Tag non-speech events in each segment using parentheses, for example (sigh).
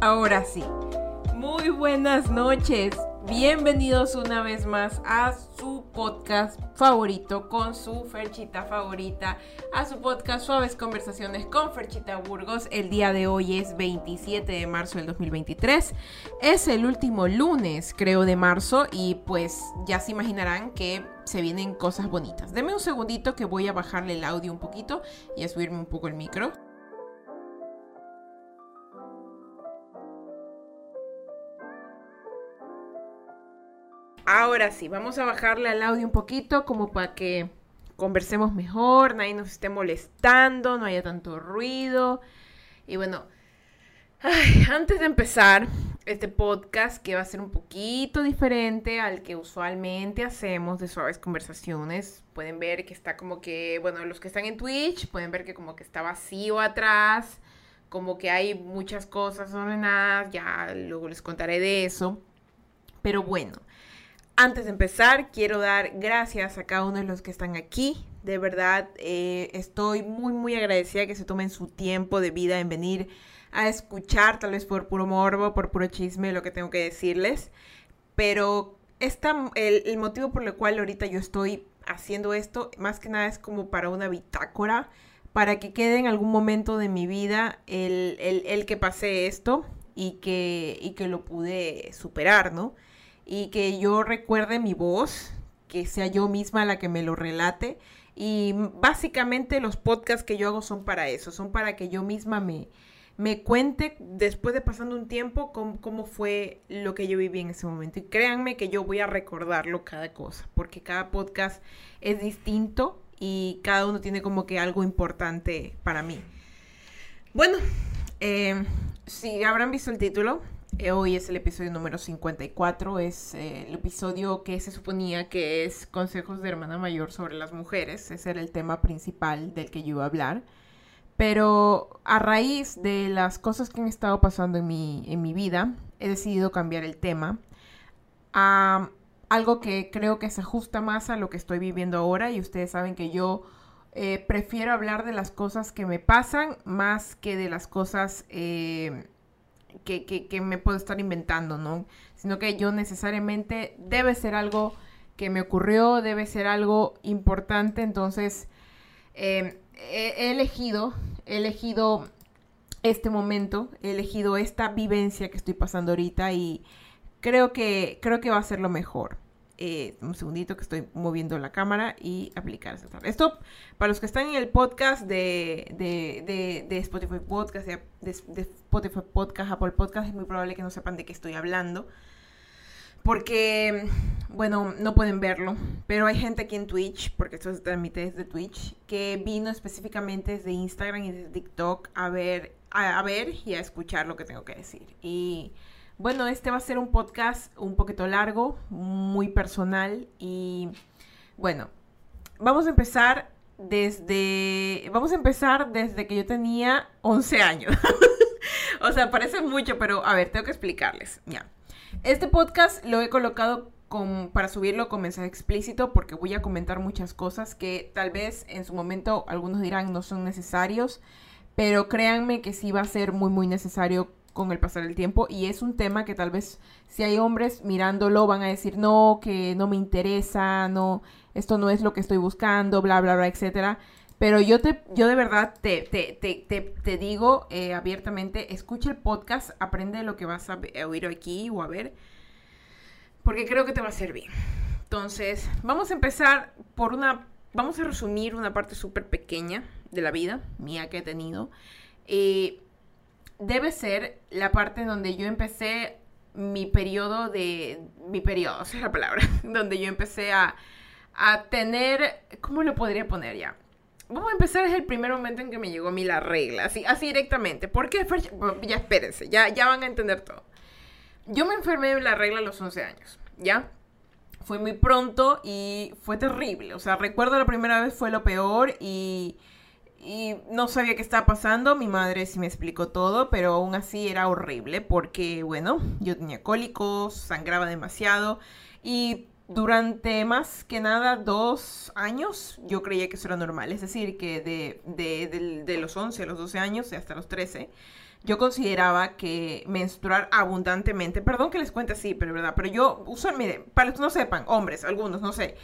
Ahora sí, muy buenas noches. Bienvenidos una vez más a su podcast favorito con su Ferchita favorita, a su podcast Suaves Conversaciones con Ferchita Burgos. El día de hoy es 27 de marzo del 2023. Es el último lunes, creo, de marzo y pues ya se imaginarán que se vienen cosas bonitas. Deme un segundito que voy a bajarle el audio un poquito y a subirme un poco el micro. Ahora sí, vamos a bajarle al audio un poquito como para que conversemos mejor, nadie nos esté molestando, no haya tanto ruido. Y bueno, antes de empezar este podcast, que va a ser un poquito diferente al que usualmente hacemos de suaves conversaciones, pueden ver que está como que, bueno, los que están en Twitch pueden ver que como que está vacío atrás, como que hay muchas cosas ordenadas, ya luego les contaré de eso. Pero bueno, antes de empezar, quiero dar gracias a cada uno de los que están aquí. De verdad, eh, estoy muy, muy agradecida que se tomen su tiempo de vida en venir a escuchar, tal vez por puro morbo, por puro chisme, lo que tengo que decirles. Pero esta, el, motivo por el cual ahorita yo estoy haciendo esto, más que nada es como para una bitácora, para que quede en algún momento de mi vida el, el, el que pasé esto y que, y que lo pude superar, ¿no? Y que yo recuerde mi voz, que sea yo misma la que me lo relate. Y básicamente los podcasts que yo hago son para eso, son para que yo misma me, me cuente después de pasando un tiempo cómo, cómo, fue lo que yo viví en ese momento. Y créanme que yo voy a recordarlo cada cosa, porque cada podcast es distinto y cada uno tiene como que algo importante para mí. Bueno, eh, si habrán visto el título, hoy es el episodio número 54, es eh, el episodio que se suponía que es consejos de hermana mayor sobre las mujeres, ese era el tema principal del que yo iba a hablar. Pero a raíz de las cosas que han estado pasando en mi, en mi vida, he decidido cambiar el tema a algo que creo que se ajusta más a lo que estoy viviendo ahora y ustedes saben que yo eh, prefiero hablar de las cosas que me pasan más que de las cosas que, me puedo estar inventando, ¿no? Sino que yo necesariamente debe ser algo que me ocurrió, debe ser algo importante, entonces em, he, elegido, he elegido este momento, he elegido esta vivencia que estoy pasando ahorita y creo que, creo que va a ser lo mejor. Eh, un segundito que estoy moviendo la cámara y aplicar Esto, para los que están en el podcast de, de, Spotify Podcast, de, Spotify Podcast, Apple Podcast, es muy probable que no sepan de qué estoy hablando. Porque, bueno, no pueden verlo, pero hay gente aquí en Twitch, porque esto se transmite desde Twitch, que vino específicamente desde Instagram y desde TikTok a ver, a ver y a escuchar lo que tengo que decir. Y bueno, este va a ser un podcast un poquito largo, muy personal y bueno, vamos a empezar desde vamos a empezar desde que yo tenía 11 años. (laughs) o sea, parece mucho, pero a ver, tengo que explicarles. Este podcast lo he colocado para subirlo con mensaje explícito porque voy a comentar muchas cosas que tal vez en su momento algunos dirán no son necesarios, pero créanme que sí va a ser muy muy necesario con el pasar del tiempo y es un tema que tal vez si hay hombres mirándolo van a decir no, que no me interesa, no, esto no es lo que estoy buscando, bla, bla, bla, etcétera. Pero yo te, yo de verdad te, te, te, te digo eh, abiertamente, escucha el podcast, aprende lo que vas a, oír aquí o a ver, porque creo que te va a servir. Entonces, vamos a empezar por una, vamos a resumir una parte súper pequeña de la vida mía que he tenido. Eh, debe ser la parte donde yo empecé mi periodo de... Mi periodo, esa (laughs) es la palabra. (laughs) Donde yo empecé a, a tener... ¿Cómo lo podría poner ya? Vamos a empezar es el primer momento en que me llegó a mí la regla, así, así directamente. ¿Por qué? ya espérense, ya, ya van a entender todo. Yo me enfermé de la regla a los 11 años, ¿ya? Fue muy pronto y fue terrible. O sea, recuerdo la primera vez fue lo peor y y no sabía qué estaba pasando, mi madre sí me explicó todo, pero aún así era horrible porque, bueno, yo tenía cólicos, sangraba demasiado y durante más que nada dos años yo creía que eso era normal. Es decir, que de, de, de, los 11 a los 12 años y hasta los 13, yo consideraba que menstruar abundantemente, perdón que les cuente así, pero verdad, pero yo uso, miren, para que no sepan, hombres, algunos, no sé,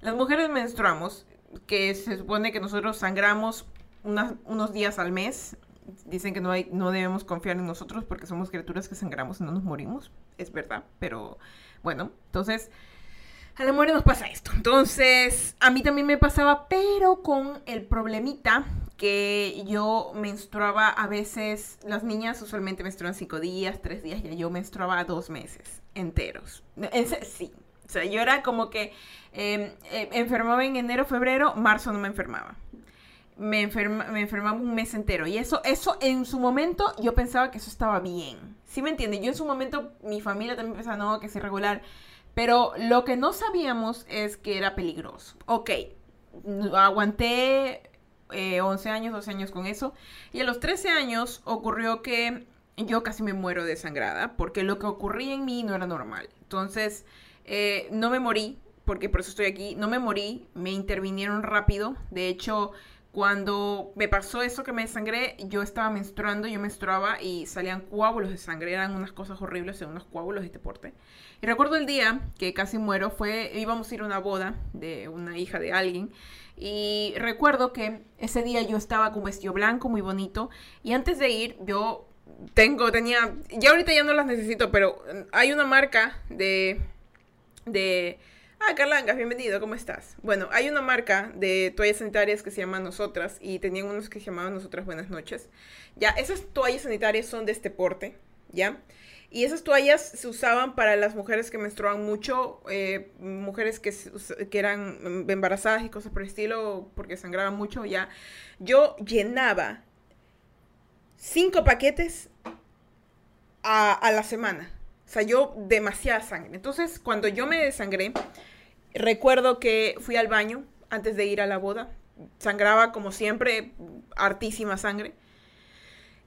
las mujeres menstruamos, que se supone que nosotros sangramos unos días al mes. Dicen que no, hay, no debemos confiar en nosotros porque somos criaturas que sangramos y no nos morimos. Es verdad, pero bueno, entonces a la muerte nos pasa esto. Entonces, a mí también me pasaba, pero con el problemita que yo menstruaba a veces, las niñas usualmente menstruan cinco días, tres días, y yo menstruaba dos meses enteros. sí, o sea, yo era como que em, em, enfermaba en enero, febrero, marzo no me enfermaba. Me, me enfermaba un mes entero. Y eso, eso en su momento yo pensaba que eso estaba bien. ¿Sí me entienden? Yo en su momento, mi familia también pensaba, no, que es irregular. Pero lo que no sabíamos es que era peligroso. Ok, aguanté 11 eh, años, 12 años con eso. Y a los 13 años ocurrió que yo casi me muero desangrada porque lo que ocurría en mí no era normal. Entonces, eh, no me morí, porque por eso estoy aquí, no me morí, me intervinieron rápido. De hecho, cuando me pasó eso que me desangré, yo estaba menstruando, yo menstruaba y salían coágulos de sangre, eran unas cosas horribles, unos coágulos de este porte. Y recuerdo el día que casi muero, fue, íbamos a ir a una boda de una hija de alguien. Y recuerdo que ese día yo estaba con vestido blanco, muy bonito. Y antes de ir, yo tengo, tenía, ya ahorita ya no las necesito, pero hay una marca de, de, ah, Carlangas, bienvenido, ¿cómo estás? Bueno, hay una marca de toallas sanitarias que se llama Nosotras y tenían unos que se llamaban Nosotras Buenas Noches. Ya, esas toallas sanitarias son de este porte, ¿ya? Y esas toallas se usaban para las mujeres que menstruaban mucho, eh, mujeres que, eran embarazadas y cosas por el estilo, porque sangraban mucho ya. Yo llenaba cinco paquetes a, a la semana. O sea, yo demasiada sangre. Entonces, cuando yo me desangré, recuerdo que fui al baño antes de ir a la boda. Sangraba como siempre, hartísima sangre.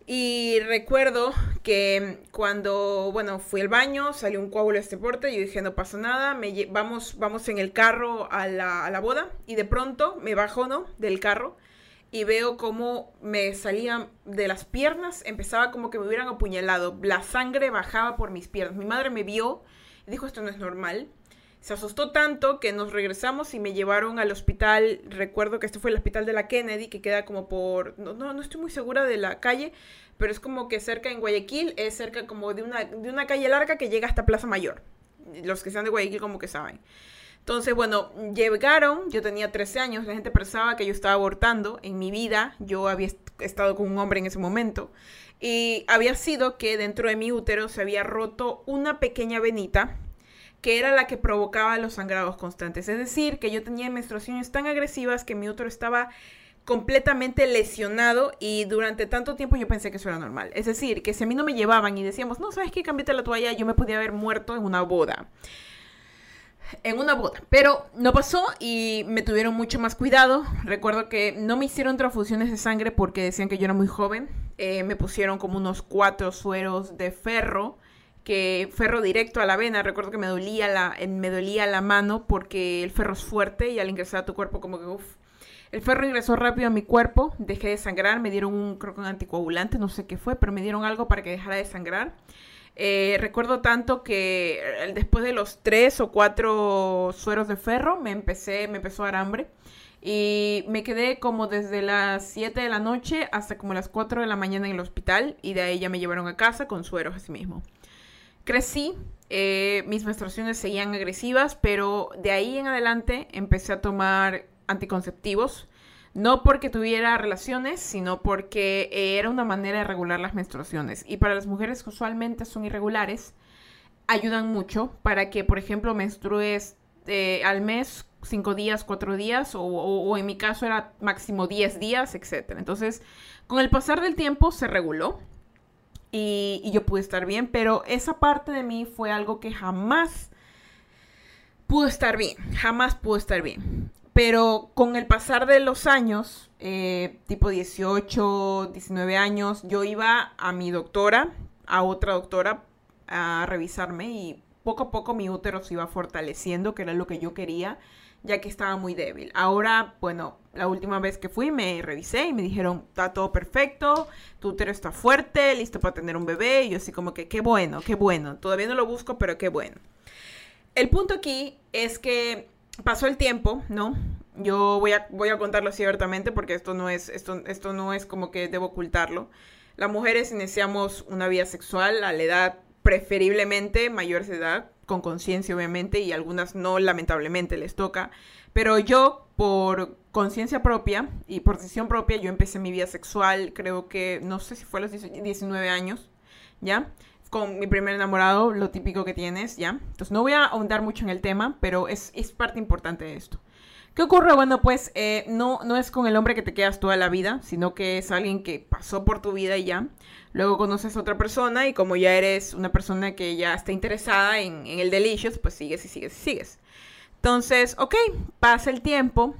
Y recuerdo que cuando, bueno, fui al baño, salió un coágulo de este porte, yo dije, no pasa nada, me vamos, vamos en el carro a la, a la boda, y de pronto me bajo, ¿no?, del carro, y veo cómo me salían de las piernas, empezaba como que me hubieran apuñalado, la sangre bajaba por mis piernas. Mi madre me vio y dijo, esto no es normal. Se asustó tanto que nos regresamos y me llevaron al hospital. Recuerdo que este fue el hospital de la Kennedy, que queda como por. No, no, estoy muy segura de la calle, pero es como que cerca en Guayaquil, es cerca como de una, de una calle larga que llega hasta Plaza Mayor. Los que sean de Guayaquil, como que saben. Entonces, bueno, llegaron, yo tenía 13 años, la gente pensaba que yo estaba abortando en mi vida, yo había estado con un hombre en ese momento, y había sido que dentro de mi útero se había roto una pequeña venita que era la que provocaba los sangrados constantes. Es decir, que yo tenía menstruaciones tan agresivas que mi útero estaba completamente lesionado y durante tanto tiempo yo pensé que eso era normal. Es decir, que si a mí no me llevaban y decíamos, no, ¿sabes qué? Cambiate la toalla, yo me podía haber muerto en una boda. En una boda. Pero no pasó y me tuvieron mucho más cuidado. Recuerdo que no me hicieron transfusiones de sangre porque decían que yo era muy joven. Eh, me pusieron como unos cuatro sueros de ferro que ferro directo a la vena. Recuerdo que me dolía la, me dolía la mano porque el ferro es fuerte y al ingresar a tu cuerpo como que uff. El ferro ingresó rápido a mi cuerpo, dejé de sangrar, me dieron un, creo que un anticoagulante, no sé qué fue, pero me dieron algo para que dejara de sangrar. Eh, recuerdo tanto que eh, después de los tres o cuatro sueros de ferro me empecé, me empezó a dar hambre. Y me quedé como desde las 7 de la noche hasta como las 4 de la mañana en el hospital y de ahí ya me llevaron a casa con sueros así mismo. Crecí, eh, mis menstruaciones seguían agresivas, pero de ahí en adelante empecé a tomar anticonceptivos. No porque tuviera relaciones, sino porque era una manera de regular las menstruaciones. Y para las mujeres que usualmente son irregulares, ayudan mucho para que, por ejemplo, menstrues eh, al mes cinco días, cuatro días, o, o, en mi caso era máximo 10 días, etc. Entonces, con el pasar del tiempo se reguló y, yo pude estar bien, pero esa parte de mí fue algo que jamás pudo estar bien, jamás pudo estar bien. Pero con el pasar de los años, eh, tipo 18, 19 años, yo iba a mi doctora, a otra doctora, a revisarme y poco a poco mi útero se iba fortaleciendo, que era lo que yo quería, ya que estaba muy débil. Ahora, bueno, la última vez que fui me revisé y me dijeron, está todo perfecto, tu útero está fuerte, listo para tener un bebé. Y yo así como que, qué bueno, qué bueno. Todavía no lo busco, pero qué bueno. El punto aquí es que pasó el tiempo, ¿no? Yo voy a, voy a contarlo así abiertamente porque esto no, es, esto, esto no es como que debo ocultarlo. Las mujeres iniciamos una vida sexual a la edad preferiblemente mayores de edad, con conciencia obviamente, y algunas no, lamentablemente les toca. Pero yo, por conciencia propia y por decisión propia, yo empecé mi vida sexual, creo que, no sé si fue a los 19 años, ¿ya? Con mi primer enamorado, lo típico que tienes, ¿ya? Entonces no voy a ahondar mucho en el tema, pero es, es parte importante de esto. ¿Qué ocurre? Bueno, pues eh, no, no es con el hombre que te quedas toda la vida, sino que es alguien que pasó por tu vida y ya. Luego conoces a otra persona y como ya eres una persona que ya está interesada en, el delicious, pues sigues y sigues y sigues. Entonces, ok, pasa el tiempo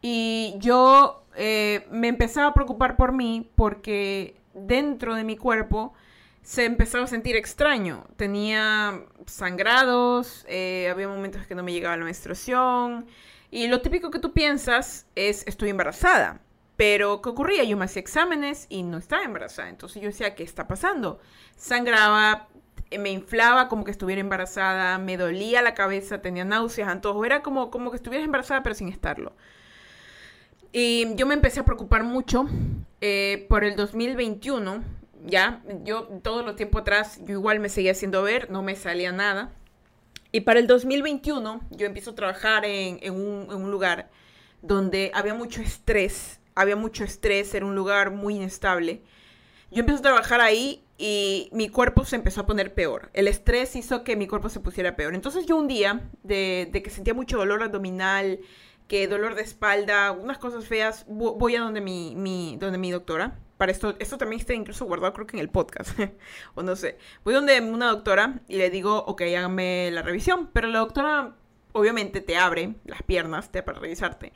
y yo eh, me empezaba a preocupar por mí porque dentro de mi cuerpo se empezaba a sentir extraño. Tenía sangrados, eh, había momentos que no me llegaba la menstruación. Y lo típico que tú piensas es, estoy embarazada. Pero, ¿qué ocurría? Yo me hacía exámenes y no estaba embarazada. Entonces yo decía, ¿qué está pasando? Sangraba, me inflaba como que estuviera embarazada, me dolía la cabeza, tenía náuseas, antojos. Era como, como que estuviera embarazada, pero sin estarlo. Y yo me empecé a preocupar mucho eh, por el 2021. Ya, yo todo lo tiempo atrás, yo igual me seguía haciendo ver, no me salía nada. Y para el 2021 yo empiezo a trabajar en, en un lugar donde había mucho estrés, había mucho estrés, era un lugar muy inestable. Yo empecé a trabajar ahí y mi cuerpo se empezó a poner peor. El estrés hizo que mi cuerpo se pusiera peor. Entonces yo un día, de, que sentía mucho dolor abdominal, que dolor de espalda, unas cosas feas, voy a donde mi, mi, donde mi doctora. Para esto, esto también está incluso guardado creo que en el podcast, (laughs) o no sé. Voy donde una doctora y le digo, ok, hágame la revisión, pero la doctora obviamente te abre las piernas te, para revisarte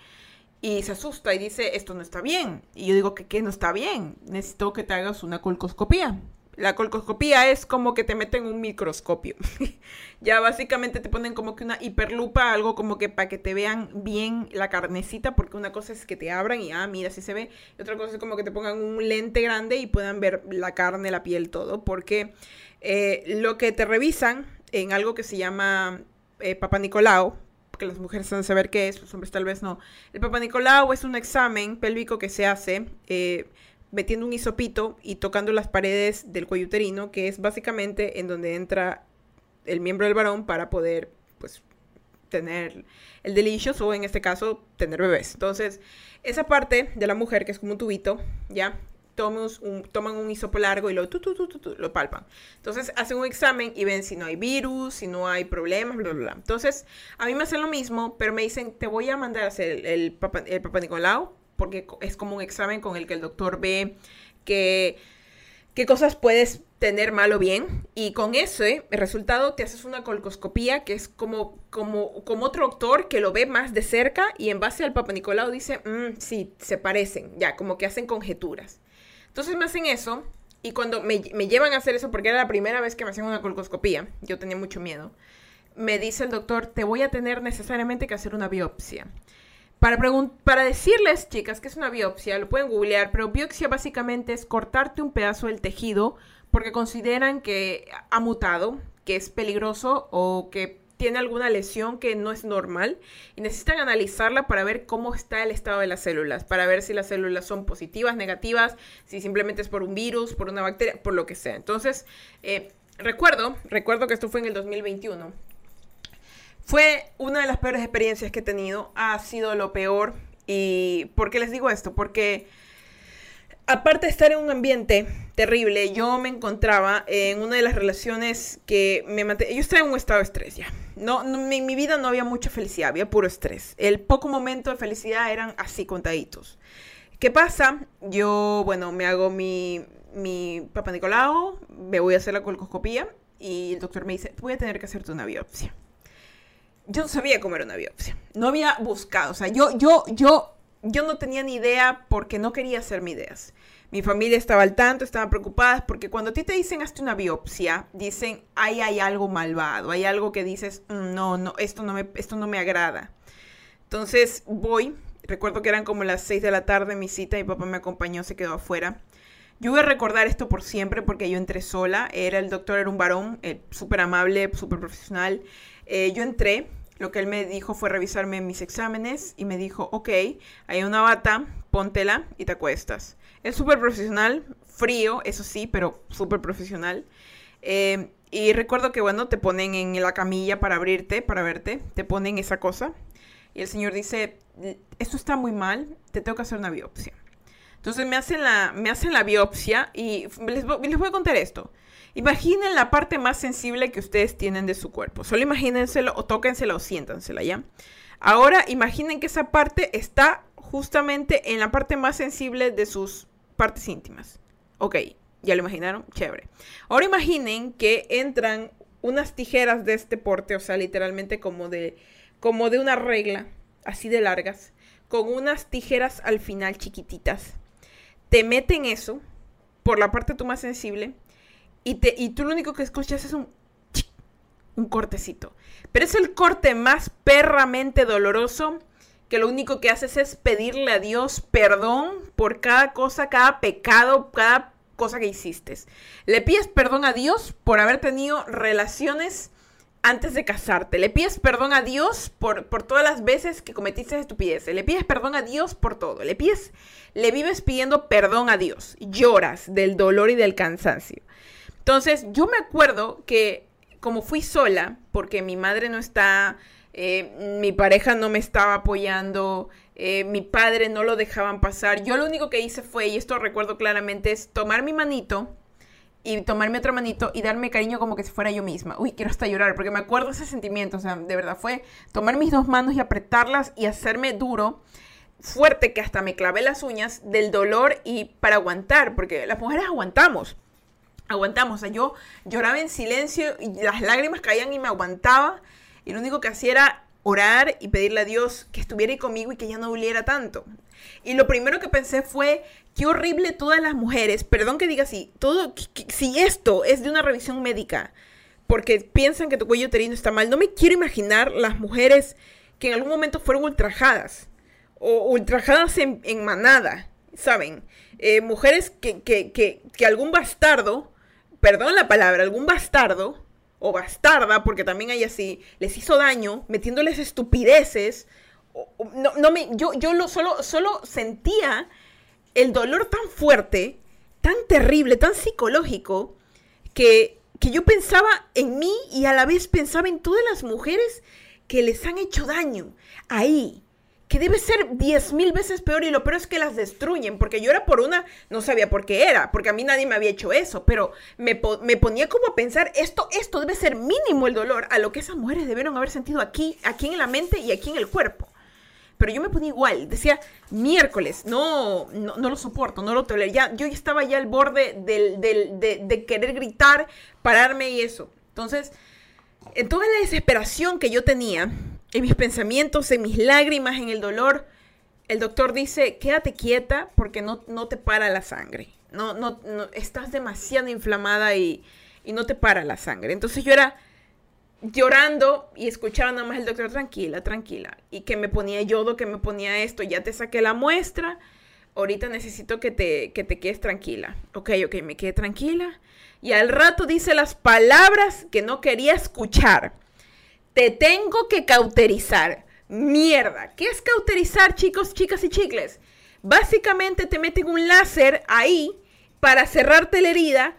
y se asusta y dice, esto no está bien. Y yo digo que qué no está bien, necesito que te hagas una colcoscopía. La colcoscopía es como que te meten un microscopio. (laughs) ya básicamente te ponen como que una hiperlupa, algo como que para que te vean bien la carnecita, porque una cosa es que te abran y, ah, mira, si se ve. Y otra cosa es como que te pongan un lente grande y puedan ver la carne, la piel, todo. Porque eh, lo que te revisan en algo que se llama eh, Papa Nicolau, que las mujeres saben saber qué es, los hombres tal vez no. El Papa Nicolau es un examen pélvico que se hace. Eh, metiendo un hisopito y tocando las paredes del cuello uterino, que es básicamente en donde entra el miembro del varón para poder, pues, tener el delicious o en este caso tener bebés. Entonces, esa parte de la mujer que es como un tubito, ¿ya? Un, toman un hisopo largo y lo, lo palpan. Entonces hacen un examen y ven si no hay virus, si no hay problemas, bla, bla, bla. Entonces a mí me hacen lo mismo, pero me dicen, te voy a mandar a hacer el, el, papa, el Papa Nicolau porque es como un examen con el que el doctor ve que, qué cosas puedes tener mal o bien. Y con ese resultado te haces una colcoscopía, que es como, como, como otro doctor que lo ve más de cerca y en base al Papa Nicolau dice, mm, sí, se parecen, ya, como que hacen conjeturas. Entonces me hacen eso y cuando me, llevan a hacer eso, porque era la primera vez que me hacían una colcoscopía, yo tenía mucho miedo, me dice el doctor, te voy a tener necesariamente que hacer una biopsia. Para, para decirles, chicas, que es una biopsia, lo pueden googlear, pero biopsia básicamente es cortarte un pedazo del tejido porque consideran que ha mutado, que es peligroso o que tiene alguna lesión que no es normal y necesitan analizarla para ver cómo está el estado de las células, para ver si las células son positivas, negativas, si simplemente es por un virus, por una bacteria, por lo que sea. Entonces, eh, recuerdo, recuerdo que esto fue en el 2021, fue una de las peores experiencias que he tenido, ha sido lo peor. ¿Y por qué les digo esto? Porque aparte de estar en un ambiente terrible, yo me encontraba en una de las relaciones que me mantenía. Yo estaba en un estado de estrés ya. No, en mi vida no había mucha felicidad, había puro estrés. El poco momento de felicidad eran así contaditos. ¿Qué pasa? Yo, bueno, me hago mi, mi papá Nicolau, me voy a hacer la colcoscopía y el doctor me dice, voy a tener que hacerte una biopsia yo no sabía cómo era una biopsia. No había buscado. O sea, yo, yo, yo, yo no tenía ni idea porque no quería hacerme ideas. Mi familia estaba al tanto, estaban preocupadas porque cuando a ti te dicen hazte una biopsia, dicen, ahí hay algo malvado, hay algo que dices, mm, no, no, esto no me, esto no me agrada. Entonces voy, recuerdo que eran como las 6 de la tarde mi cita, mi papá me acompañó, se quedó afuera. Yo voy a recordar esto por siempre porque yo entré sola, era el doctor, era un varón, eh, súper amable, súper profesional. Eh, yo entré, lo que él me dijo fue revisarme mis exámenes y me dijo, ok, hay una bata, póntela y te acuestas. Es súper profesional, frío, eso sí, pero súper profesional. Eh, y recuerdo que, bueno, te ponen en la camilla para abrirte, para verte, te ponen esa cosa. Y el señor dice, esto está muy mal, te tengo que hacer una biopsia. Entonces me hacen la, me hacen la biopsia y les, les voy a contar esto. Imaginen la parte más sensible que ustedes tienen de su cuerpo. Solo imagínenselo o tóquensela o siéntansela, ¿ya? Ahora imaginen que esa parte está justamente en la parte más sensible de sus partes íntimas. Ok, ¿ya lo imaginaron? Chévere. Ahora imaginen que entran unas tijeras de este porte, o sea, literalmente como de, como de una regla, así de largas, con unas tijeras al final chiquititas. Te meten eso por la parte tú más sensible y, te, y tú lo único que escuchas es un, un cortecito. Pero es el corte más perramente doloroso que lo único que haces es pedirle a Dios perdón por cada cosa, cada pecado, cada cosa que hiciste. Le pides perdón a Dios por haber tenido relaciones antes de casarte. Le pides perdón a Dios por, por todas las veces que cometiste estupideces. Le pides perdón a Dios por todo. Le pides, le vives pidiendo perdón a Dios. Lloras del dolor y del cansancio. Entonces, yo me acuerdo que como fui sola, porque mi madre no está eh, mi pareja no me estaba apoyando, eh, mi padre no lo dejaban pasar. Yo lo único que hice fue, y esto recuerdo claramente, es tomar mi manito y tomarme otra manito y darme cariño como que si fuera yo misma. Uy, quiero hasta llorar porque me acuerdo ese sentimiento, o sea, de verdad fue tomar mis dos manos y apretarlas y hacerme duro, fuerte que hasta me clavé las uñas del dolor y para aguantar, porque las mujeres aguantamos. Aguantamos, o sea, yo lloraba en silencio y las lágrimas caían y me aguantaba y lo único que hacía era orar y pedirle a Dios que estuviera conmigo y que ya no doliera tanto. Y lo primero que pensé fue, qué horrible todas las mujeres, perdón que diga así, todo, si esto es de una revisión médica, porque piensan que tu cuello uterino está mal, no me quiero imaginar las mujeres que en algún momento fueron ultrajadas, o ultrajadas en, manada, ¿saben? Eh, mujeres que, que, que, que algún bastardo, perdón la palabra, algún bastardo, o bastarda, porque también hay así, les hizo daño metiéndoles estupideces. No, no me, yo yo lo, solo, solo sentía el dolor tan fuerte, tan terrible, tan psicológico, que, que yo pensaba en mí y a la vez pensaba en todas las mujeres que les han hecho daño ahí, que debe ser diez mil veces peor y lo peor es que las destruyen, porque yo era por una, no sabía por qué era, porque a mí nadie me había hecho eso, pero me, ponía como a pensar, esto, esto debe ser mínimo el dolor a lo que esas mujeres debieron haber sentido aquí, aquí en la mente y aquí en el cuerpo. Pero yo me ponía igual, decía, miércoles, no, no, lo soporto, no lo tolero. Ya, yo estaba ya al borde de, de querer gritar, pararme y eso. Entonces, en toda la desesperación que yo tenía, en mis pensamientos, en mis lágrimas, en el dolor, el doctor dice, quédate quieta porque no, no te para la sangre. No, no, estás demasiado inflamada y, y, no te para la sangre. Entonces yo era llorando y escuchaba nada más el doctor, tranquila, tranquila. Y que me ponía yodo, que me ponía esto, ya te saqué la muestra, ahorita necesito que te, que te quedes tranquila. Ok, ok, me quedé tranquila. Y al rato dice las palabras que no quería escuchar. Te tengo que cauterizar. Mierda. ¿Qué es cauterizar, chicos, chicas y chicles? Básicamente te meten un láser ahí para cerrarte la herida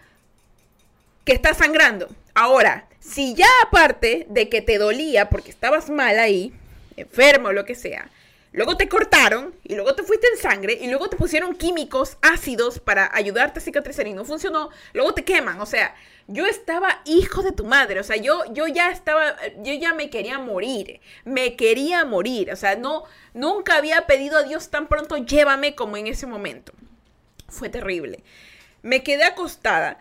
que está sangrando. Ahora, si ya aparte de que te dolía porque estabas mal ahí, enfermo o lo que sea, luego te cortaron y luego te fuiste en sangre y luego te pusieron químicos ácidos para ayudarte a cicatrizar y no funcionó, luego te queman, o sea, yo estaba hijo de tu madre, o sea, yo, yo ya estaba, yo ya me quería morir, me quería morir, o sea, no, nunca había pedido a Dios tan pronto, llévame como en ese momento. Fue terrible. Me quedé acostada.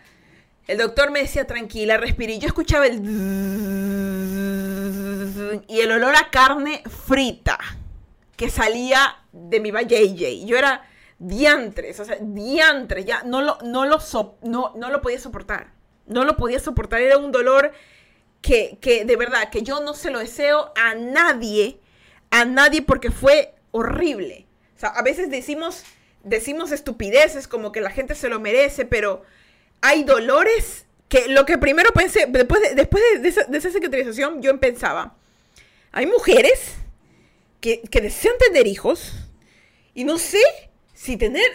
El doctor me decía, tranquila, respiré. Yo escuchaba el... (laughs) Y el olor a carne frita que salía de mi JJ. Yo era diantres, o sea, diantres, ya no lo, no lo, no, no lo podía soportar. No lo podía soportar, era un dolor que, que de verdad, que yo no se lo deseo a nadie, a nadie porque fue horrible. O sea, a veces decimos, decimos estupideces como que la gente se lo merece, pero hay dolores que lo que primero pensé, después de, después de, esa, de esa yo pensaba, hay mujeres que, que desean tener hijos y no sé si tener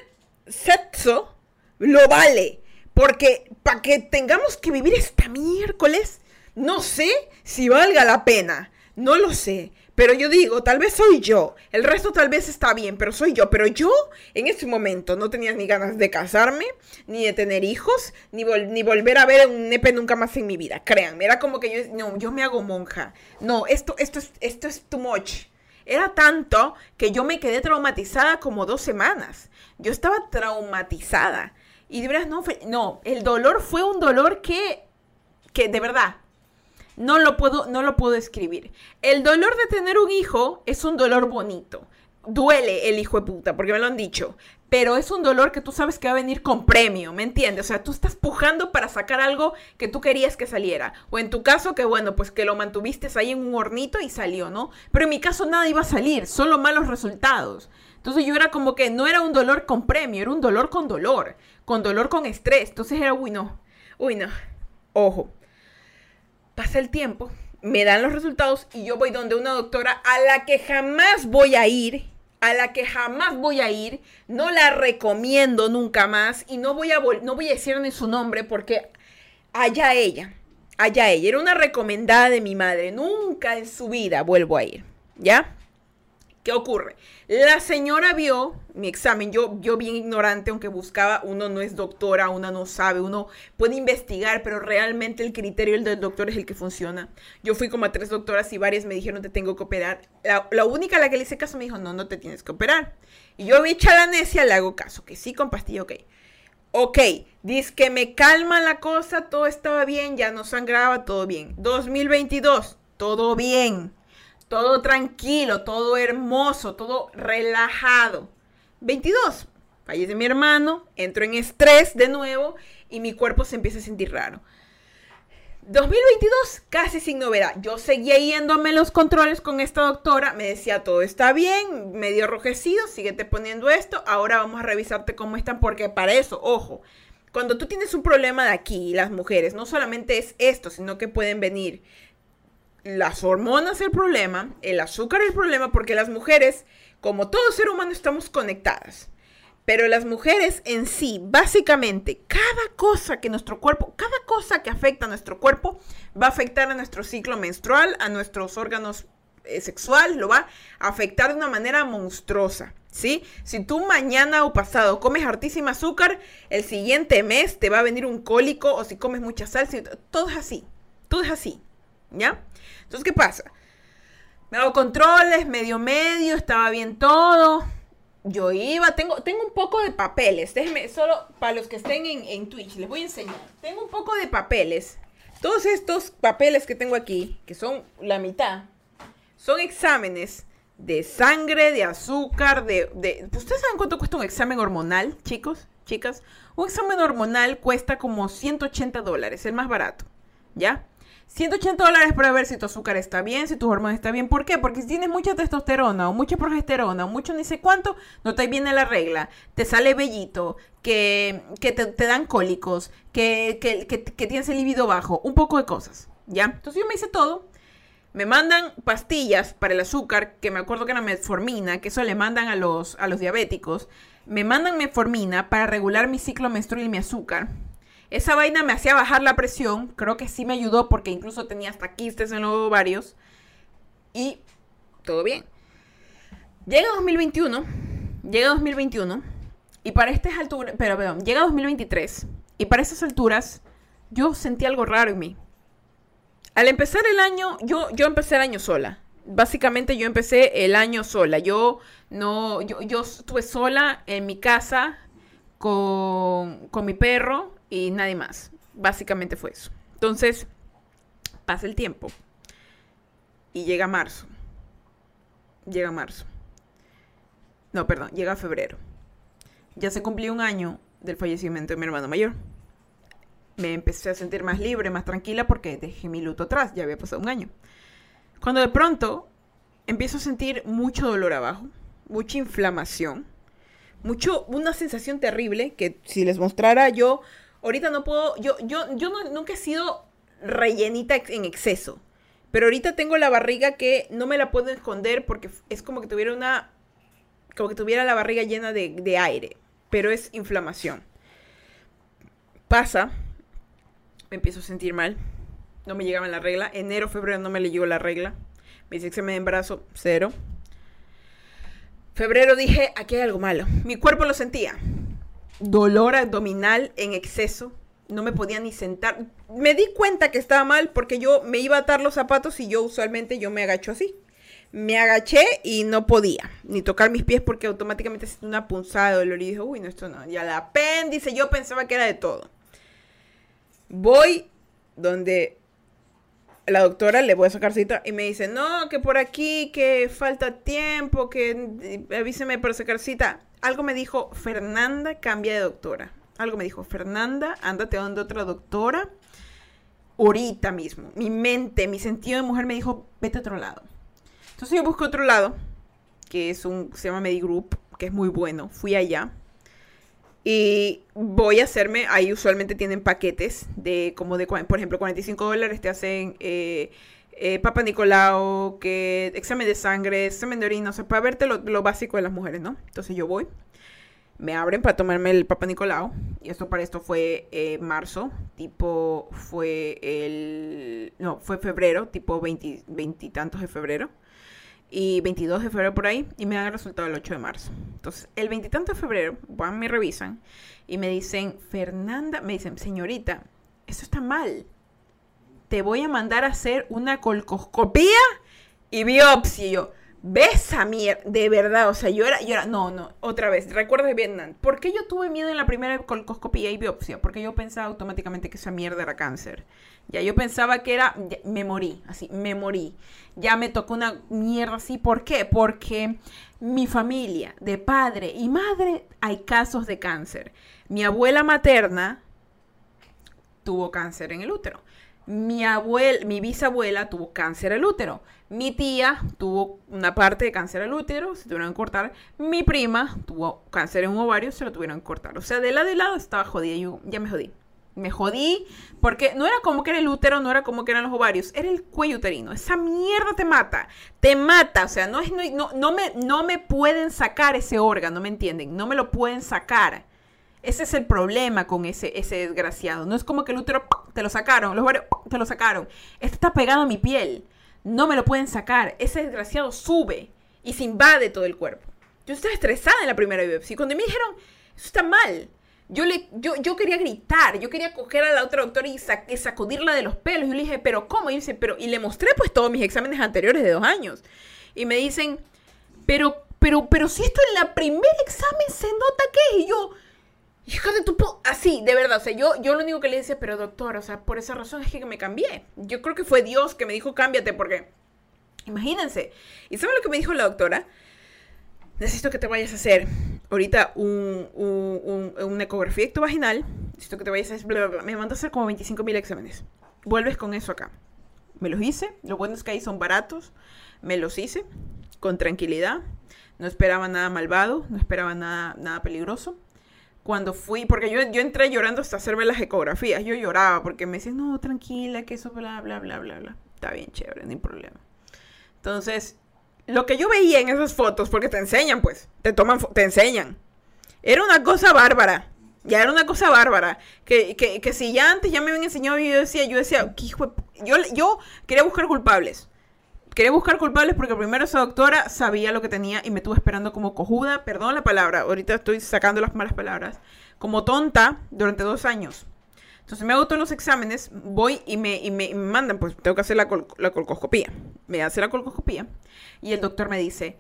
sexo lo vale. Porque para que tengamos que vivir esta miércoles, no sé si valga la pena. No lo sé. Pero yo digo, tal vez soy yo. El resto tal vez está bien, pero soy yo. Pero yo en ese momento no tenía ni ganas de casarme, ni de tener hijos, ni, ni volver a ver un nepe nunca más en mi vida. Créanme, era como que yo, no, yo me hago monja. No, esto, esto, es, esto es too much. Era tanto que yo me quedé traumatizada como dos semanas. Yo estaba traumatizada. Y de verdad, no, no, el dolor fue un dolor que, que de verdad, no lo puedo, no lo puedo escribir. El dolor de tener un hijo es un dolor bonito. Duele el hijo de puta, porque me lo han dicho. Pero es un dolor que tú sabes que va a venir con premio, ¿me entiendes? O sea, tú estás pujando para sacar algo que tú querías que saliera. O en tu caso, que bueno, pues que lo mantuviste ahí en un hornito y salió, ¿no? Pero en mi caso nada iba a salir, solo malos resultados. Entonces yo era como que no era un dolor con premio, era un dolor con dolor con dolor, con estrés. Entonces era, uy, no, uy, no. Ojo, pasa el tiempo, me dan los resultados y yo voy donde una doctora a la que jamás voy a ir, a la que jamás voy a ir, no la recomiendo nunca más y no voy a, no voy a decir ni su nombre porque allá ella, allá ella, era una recomendada de mi madre, nunca en su vida vuelvo a ir, ¿ya? ¿Qué ocurre? La señora vio mi examen, yo, yo bien ignorante, aunque buscaba, uno no es doctora, uno no sabe, uno puede investigar, pero realmente el criterio del doctor es el que funciona. Yo fui como a tres doctoras y varias me dijeron te tengo que operar. La, única a la que le hice caso me dijo, no, no te tienes que operar. Y yo vi la necia, le hago caso, que sí, con pastilla, ok. Ok, dice que me calma la cosa, todo estaba bien, ya no sangraba, todo bien. 2022, todo bien todo tranquilo, todo hermoso, todo relajado. 22. Fallece mi hermano, entro en estrés de nuevo y mi cuerpo se empieza a sentir raro. 2022, casi sin novedad. Yo seguía yéndome los controles con esta doctora. Me decía, todo está bien, medio rojecido, síguete poniendo esto. Ahora vamos a revisarte cómo están, porque para eso, ojo, cuando tú tienes un problema de aquí, las mujeres, no solamente es esto, sino que pueden venir las hormonas el problema, el azúcar el problema, porque las mujeres, como todo ser humano, estamos conectadas. Pero las mujeres en sí, básicamente, cada cosa que nuestro cuerpo, cada cosa que afecta a nuestro cuerpo, va a afectar a nuestro ciclo menstrual, a nuestros órganos eh, sexuales, lo va a afectar de una manera monstruosa. ¿Sí? Si tú mañana o pasado comes hartísima azúcar, el siguiente mes te va a venir un cólico o si comes mucha salsa, todo es así, todo es así, ¿ya? Entonces, ¿qué pasa? Me hago controles, medio medio, estaba bien todo. Yo iba, tengo, tengo un poco de papeles. Déjenme, solo para los que estén en, en Twitch, les voy a enseñar. Tengo un poco de papeles. Todos estos papeles que tengo aquí, que son la mitad, son exámenes de sangre, de azúcar, de, de... ¿Ustedes saben cuánto cuesta un examen hormonal, chicos, chicas? Un examen hormonal cuesta como 180 dólares, el más barato, ¿ya? 180 dólares para ver si tu azúcar está bien, si tu hormona está bien. ¿Por qué? Porque si tienes mucha testosterona o mucha progesterona o mucho ni sé cuánto, no te viene la regla. Te sale bellito, que, te, dan cólicos, que, que, tienes el libido bajo, un poco de cosas. ¿Ya? Entonces yo me hice todo. Me mandan pastillas para el azúcar, que me acuerdo que era metformina, que eso le mandan a los, a los diabéticos. Me mandan metformina para regular mi ciclo menstrual y mi azúcar esa vaina me hacía bajar la presión, creo que sí me ayudó porque incluso tenía hasta quistes en los ovarios. Y todo bien. Llega 2021, llega 2021 y para estas alturas, pero perdón, llega 2023 y para esas alturas yo sentí algo raro en mí. Al empezar el año, yo, yo empecé el año sola. Básicamente yo empecé el año sola. Yo no, yo, yo estuve sola en mi casa con, con mi perro y nadie más. Básicamente fue eso. Entonces, pasa el tiempo y llega marzo. Llega marzo. No, perdón, llega febrero. ya se cumplió un año del fallecimiento de mi hermano mayor. Me empecé a sentir más libre, más tranquila porque dejé mi luto atrás, ya había pasado un año. Cuando de pronto empiezo a sentir mucho dolor abajo, mucha inflamación, mucho, una sensación terrible que si les mostrara yo, ahorita no puedo, yo, yo, yo nunca he sido rellenita en exceso, pero ahorita tengo la barriga que no me la puedo esconder porque es como que tuviera una, como que tuviera la barriga llena de, aire, pero es inflamación. Pasa, me empiezo a sentir mal, no me llegaba la regla, enero, febrero no me le llegó la regla, mis exámenes de embarazo, cero. Febrero dije, aquí hay algo malo. Mi cuerpo lo sentía. Dolor abdominal en exceso. No me podía ni sentar. Me di cuenta que estaba mal porque yo me iba a atar los zapatos y yo usualmente yo me agacho así. Me agaché y no podía ni tocar mis pies porque automáticamente sentí una punzada de dolor y dije, uy, no, esto no. Ya la apéndice, yo pensaba que era de todo. Voy donde la doctora le voy a sacar cita y me dice, no, que por aquí, que falta tiempo, que eh, avíseme para sacar cita. Algo me dijo, Fernanda, cambia de doctora. Algo me dijo, Fernanda, ándate donde otra doctora. Ahorita mismo. Mi mente, mi sentido de mujer me dijo, vete a otro lado. Entonces yo busco otro lado, que es un, se llama Medigroup, que es muy bueno. Fui allá. Y voy a hacerme, ahí usualmente tienen paquetes de como de, por ejemplo, 45 dólares te hacen eh, eh, Papa Nicolau, que examen de sangre, examen de orina, o sea, para verte lo, básico de las mujeres, ¿no? Entonces yo voy, me abren para tomarme el Papa Nicolau, y esto para esto fue eh, marzo, tipo fue el, no, fue febrero, tipo veintitantos de febrero y 22 de febrero por ahí y me dan el resultado el 8 de marzo. Entonces, el 20 de febrero van, me revisan y me dicen, Fernanda, me dicen, señorita, eso está mal. Te voy a mandar a hacer una colcoscopía y biopsia. Yo, ¿ves a mierda? De verdad, o sea, yo era, yo era, no, no, otra vez, recuerdo de Vietnam. ¿Por qué yo tuve miedo en la primera colcoscopía y biopsia? Porque yo pensaba automáticamente que esa mierda era cáncer. Ya yo pensaba que era, me morí, así, me morí. Ya me tocó una mierda así. ¿Por qué? Porque mi familia, de padre y madre, hay casos de cáncer. Mi abuela materna tuvo cáncer en el útero. Mi, abuel, mi bisabuela tuvo cáncer al útero. Mi tía tuvo una parte de cáncer al útero, se tuvieron que cortar. Mi prima tuvo cáncer en un ovario, se lo tuvieron que cortar. O sea, de lado y lado estaba jodida. Yo ya me jodí me jodí, porque no era como que era el útero, no era como que eran los ovarios, era el cuello uterino. Esa mierda te mata, te mata, o sea, no, es, no, me, no me pueden sacar ese órgano, ¿me entienden? No me lo pueden sacar. Ese es el problema con ese, ese desgraciado. No es como que el útero te lo sacaron, los ovarios te lo sacaron. Este está pegado a mi piel. No me lo pueden sacar. Ese desgraciado sube y se invade todo el cuerpo. Yo estaba estresada en la primera biopsia. Cuando me dijeron, eso está mal, yo, le, yo, yo quería gritar, yo quería coger a la otra doctora y, sacudirla de los pelos. Yo le dije, pero ¿cómo? Y, dice, pero, y le mostré pues todos mis exámenes anteriores de dos años. Y me dicen, pero, pero, pero si esto en la primer examen se nota que es. Y yo, hija de tu po así, de verdad. O sea, yo, yo lo único que le decía, pero doctor, o sea, por esa razón es que me cambié. Yo creo que fue Dios que me dijo, cámbiate, porque, imagínense. ¿Y saben lo que me dijo la doctora? necesito que te vayas a hacer ahorita un, un, un, ecografía vaginal, necesito que te vayas a hacer, bla, bla, bla. me mandó a hacer como 25 mil exámenes. Vuelves con eso acá. Me los hice, lo bueno es que ahí son baratos, me los hice con tranquilidad, no esperaba nada malvado, no esperaba nada, nada peligroso. Cuando fui, porque yo, yo entré llorando hasta hacerme las ecografías, yo lloraba porque me decían, no, tranquila, que eso, bla, bla, bla, bla, bla. Está bien, chévere, no hay problema. Entonces, lo que yo veía en esas fotos, porque te enseñan, pues, te toman, te enseñan. Era una cosa bárbara. Ya era una cosa bárbara. Que, que, que si ya antes ya me habían enseñado, yo decía, yo decía, yo, yo quería buscar culpables. Quería buscar culpables porque primero esa doctora sabía lo que tenía y me estuvo esperando como cojuda, perdón la palabra, ahorita estoy sacando las malas palabras, como tonta durante dos años. Entonces me hago todos los exámenes, voy y me, y me, mandan, pues tengo que hacer la, la colcoscopía. Me hace la colcoscopía y el doctor me dice,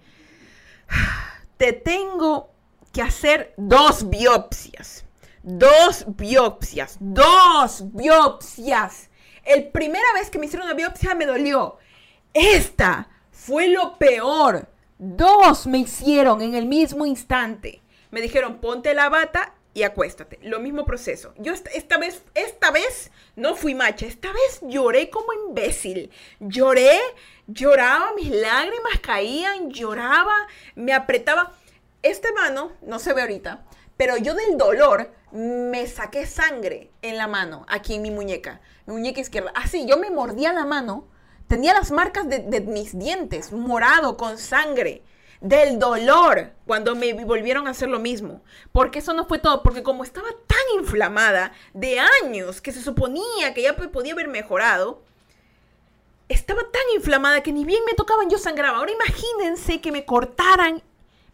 te tengo que hacer dos biopsias. Dos biopsias. Dos biopsias. El primera vez que me hicieron una biopsia me dolió. Esta fue lo peor. Dos me hicieron en el mismo instante. Me dijeron, ponte la bata y acuéstate. Lo mismo proceso. Yo esta, vez, esta vez no fui macha, esta vez lloré como imbécil. Lloré, lloraba, mis lágrimas caían, lloraba, me apretaba. Este mano, no se ve ahorita, pero yo del dolor me saqué sangre en la mano, aquí en mi muñeca, muñeca izquierda. Así, yo me mordía la mano, tenía las marcas de, mis dientes, morado, con sangre del dolor cuando me volvieron a hacer lo mismo. Porque eso no fue todo, porque como estaba tan inflamada de años que se suponía que ya podía haber mejorado, estaba tan inflamada que ni bien me tocaban yo sangraba. Ahora imagínense que me cortaran.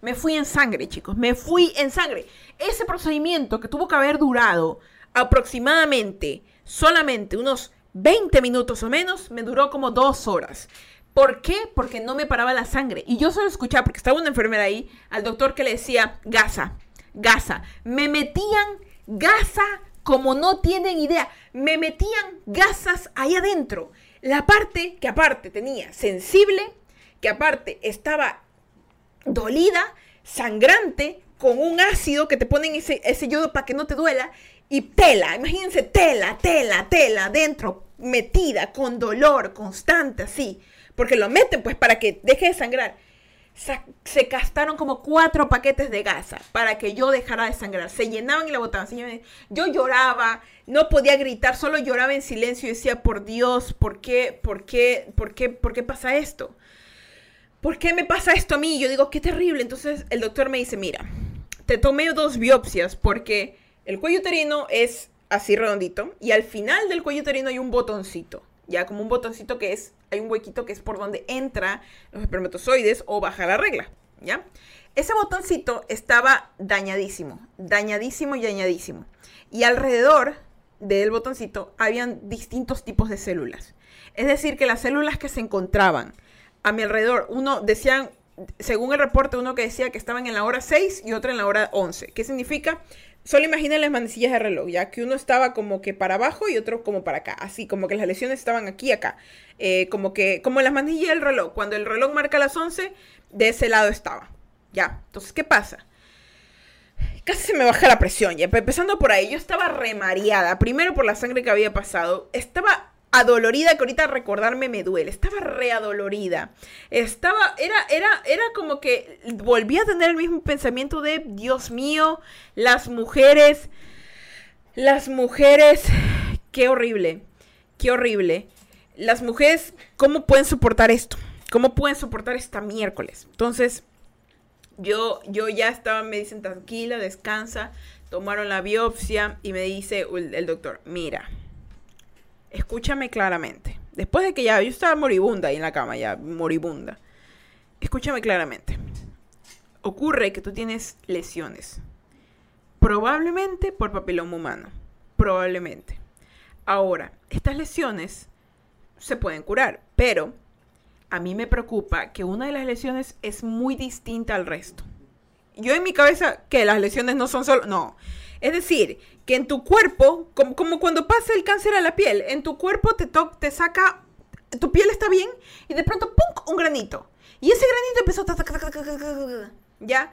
Me fui en sangre, chicos, me fui en sangre. Ese procedimiento que tuvo que haber durado aproximadamente solamente unos 20 minutos o menos, me duró como dos horas. ¿Por qué? Porque no me paraba la sangre. Y yo solo escuchaba, porque estaba una enfermera ahí, al doctor que le decía, gasa, gasa. Me metían gasa como no tienen idea. Me metían gasas ahí adentro. La parte que aparte tenía sensible, que aparte estaba dolida, sangrante, con un ácido que te ponen ese, ese yodo para que no te duela. Y tela, imagínense, tela, tela, tela, dentro, metida, con dolor constante, así porque lo meten pues para que deje de sangrar. Se gastaron como cuatro paquetes de gasa para que yo dejara de sangrar. Se llenaban y la botaban. Yo lloraba, no podía gritar, solo lloraba en silencio y decía, por Dios, ¿por qué, por qué, por qué, por qué pasa esto? ¿Por qué me pasa esto a mí? Yo digo, qué terrible. Entonces el doctor me dice, mira, te tomé dos biopsias porque el cuello uterino es así redondito y al final del cuello uterino hay un botoncito ya como un botoncito que es, hay un huequito que es por donde entra los espermatozoides o baja la regla, ¿ya? Ese botoncito estaba dañadísimo, dañadísimo y dañadísimo. Y alrededor del botoncito habían distintos tipos de células. Es decir, que las células que se encontraban a mi alrededor, uno decían, según el reporte, uno que decía que estaban en la hora 6 y otro en la hora 11. ¿Qué significa? Solo imaginen las manecillas de reloj, ya que uno estaba como que para abajo y otro como para acá, así como que las lesiones estaban aquí acá, eh, como que, como las manecillas del reloj, cuando el reloj marca las 11, de ese lado estaba, ya, entonces, ¿qué pasa? Casi se me baja la presión, ya, empezando por ahí, yo estaba remariada, primero por la sangre que había pasado, estaba adolorida que ahorita recordarme me duele. Estaba readolorida. Estaba, era, era, era como que volví a tener el mismo pensamiento de, Dios mío, las mujeres, las mujeres, qué horrible, qué horrible. Las mujeres, ¿cómo pueden soportar esto? ¿Cómo pueden soportar esta miércoles? Entonces, yo, yo ya estaba, me dicen, tranquila, descansa. Tomaron la biopsia y me dice el doctor, mira, escúchame claramente. Después de que ya yo estaba moribunda ahí en la cama, ya moribunda. Escúchame claramente. Ocurre que tú tienes lesiones. Probablemente por papiloma humano. Probablemente. Ahora, estas lesiones se pueden curar, pero a mí me preocupa que una de las lesiones es muy distinta al resto. Yo en mi cabeza, que las lesiones no son solo... No, es decir, que en tu cuerpo, como, cuando pasa el cáncer a la piel, en tu cuerpo te, te saca, tu piel está bien y de pronto, ¡pum!, un granito. Y ese granito empezó, ¿ya?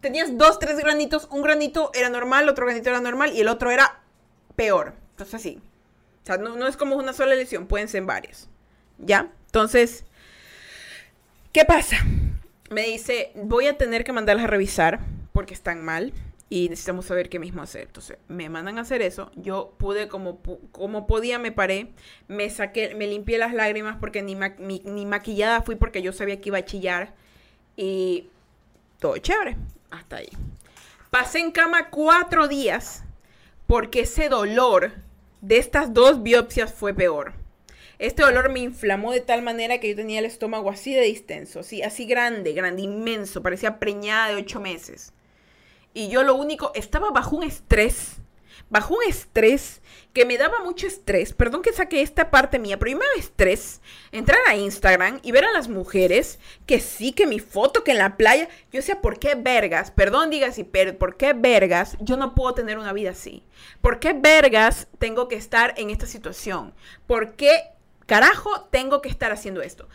Tenías dos, tres granitos, un granito era normal, otro granito era normal y el otro era peor. Entonces sí. O sea, no, no es como una sola lesión, pueden ser varias. ¿Ya? Entonces, ¿qué pasa? Me dice, voy a tener que mandarlas a revisar porque están mal y necesitamos saber qué mismo hacer. Entonces, me mandan a hacer eso. Yo pude, como, como podía, me paré, me saqué, me limpié las lágrimas porque ni, ni maquillada fui porque yo sabía que iba a chillar. Y todo chévere, hasta ahí. Pasé en cama cuatro días porque ese dolor de estas dos biopsias fue peor. Este dolor me inflamó de tal manera que yo tenía el estómago así de distenso, así, así grande, grande, inmenso, parecía preñada de ocho meses. Y yo lo único, estaba bajo un estrés, bajo un estrés que me daba mucho estrés. Perdón que saqué esta parte mía, pero yo me estrés entrar a Instagram y ver a las mujeres que sí, que mi foto, que en la playa. Yo decía, ¿por qué vergas? Perdón, diga así, pero ¿por qué vergas yo no puedo tener una vida así? ¿Por qué vergas tengo que estar en esta situación? ¿Por qué carajo tengo que estar haciendo esto?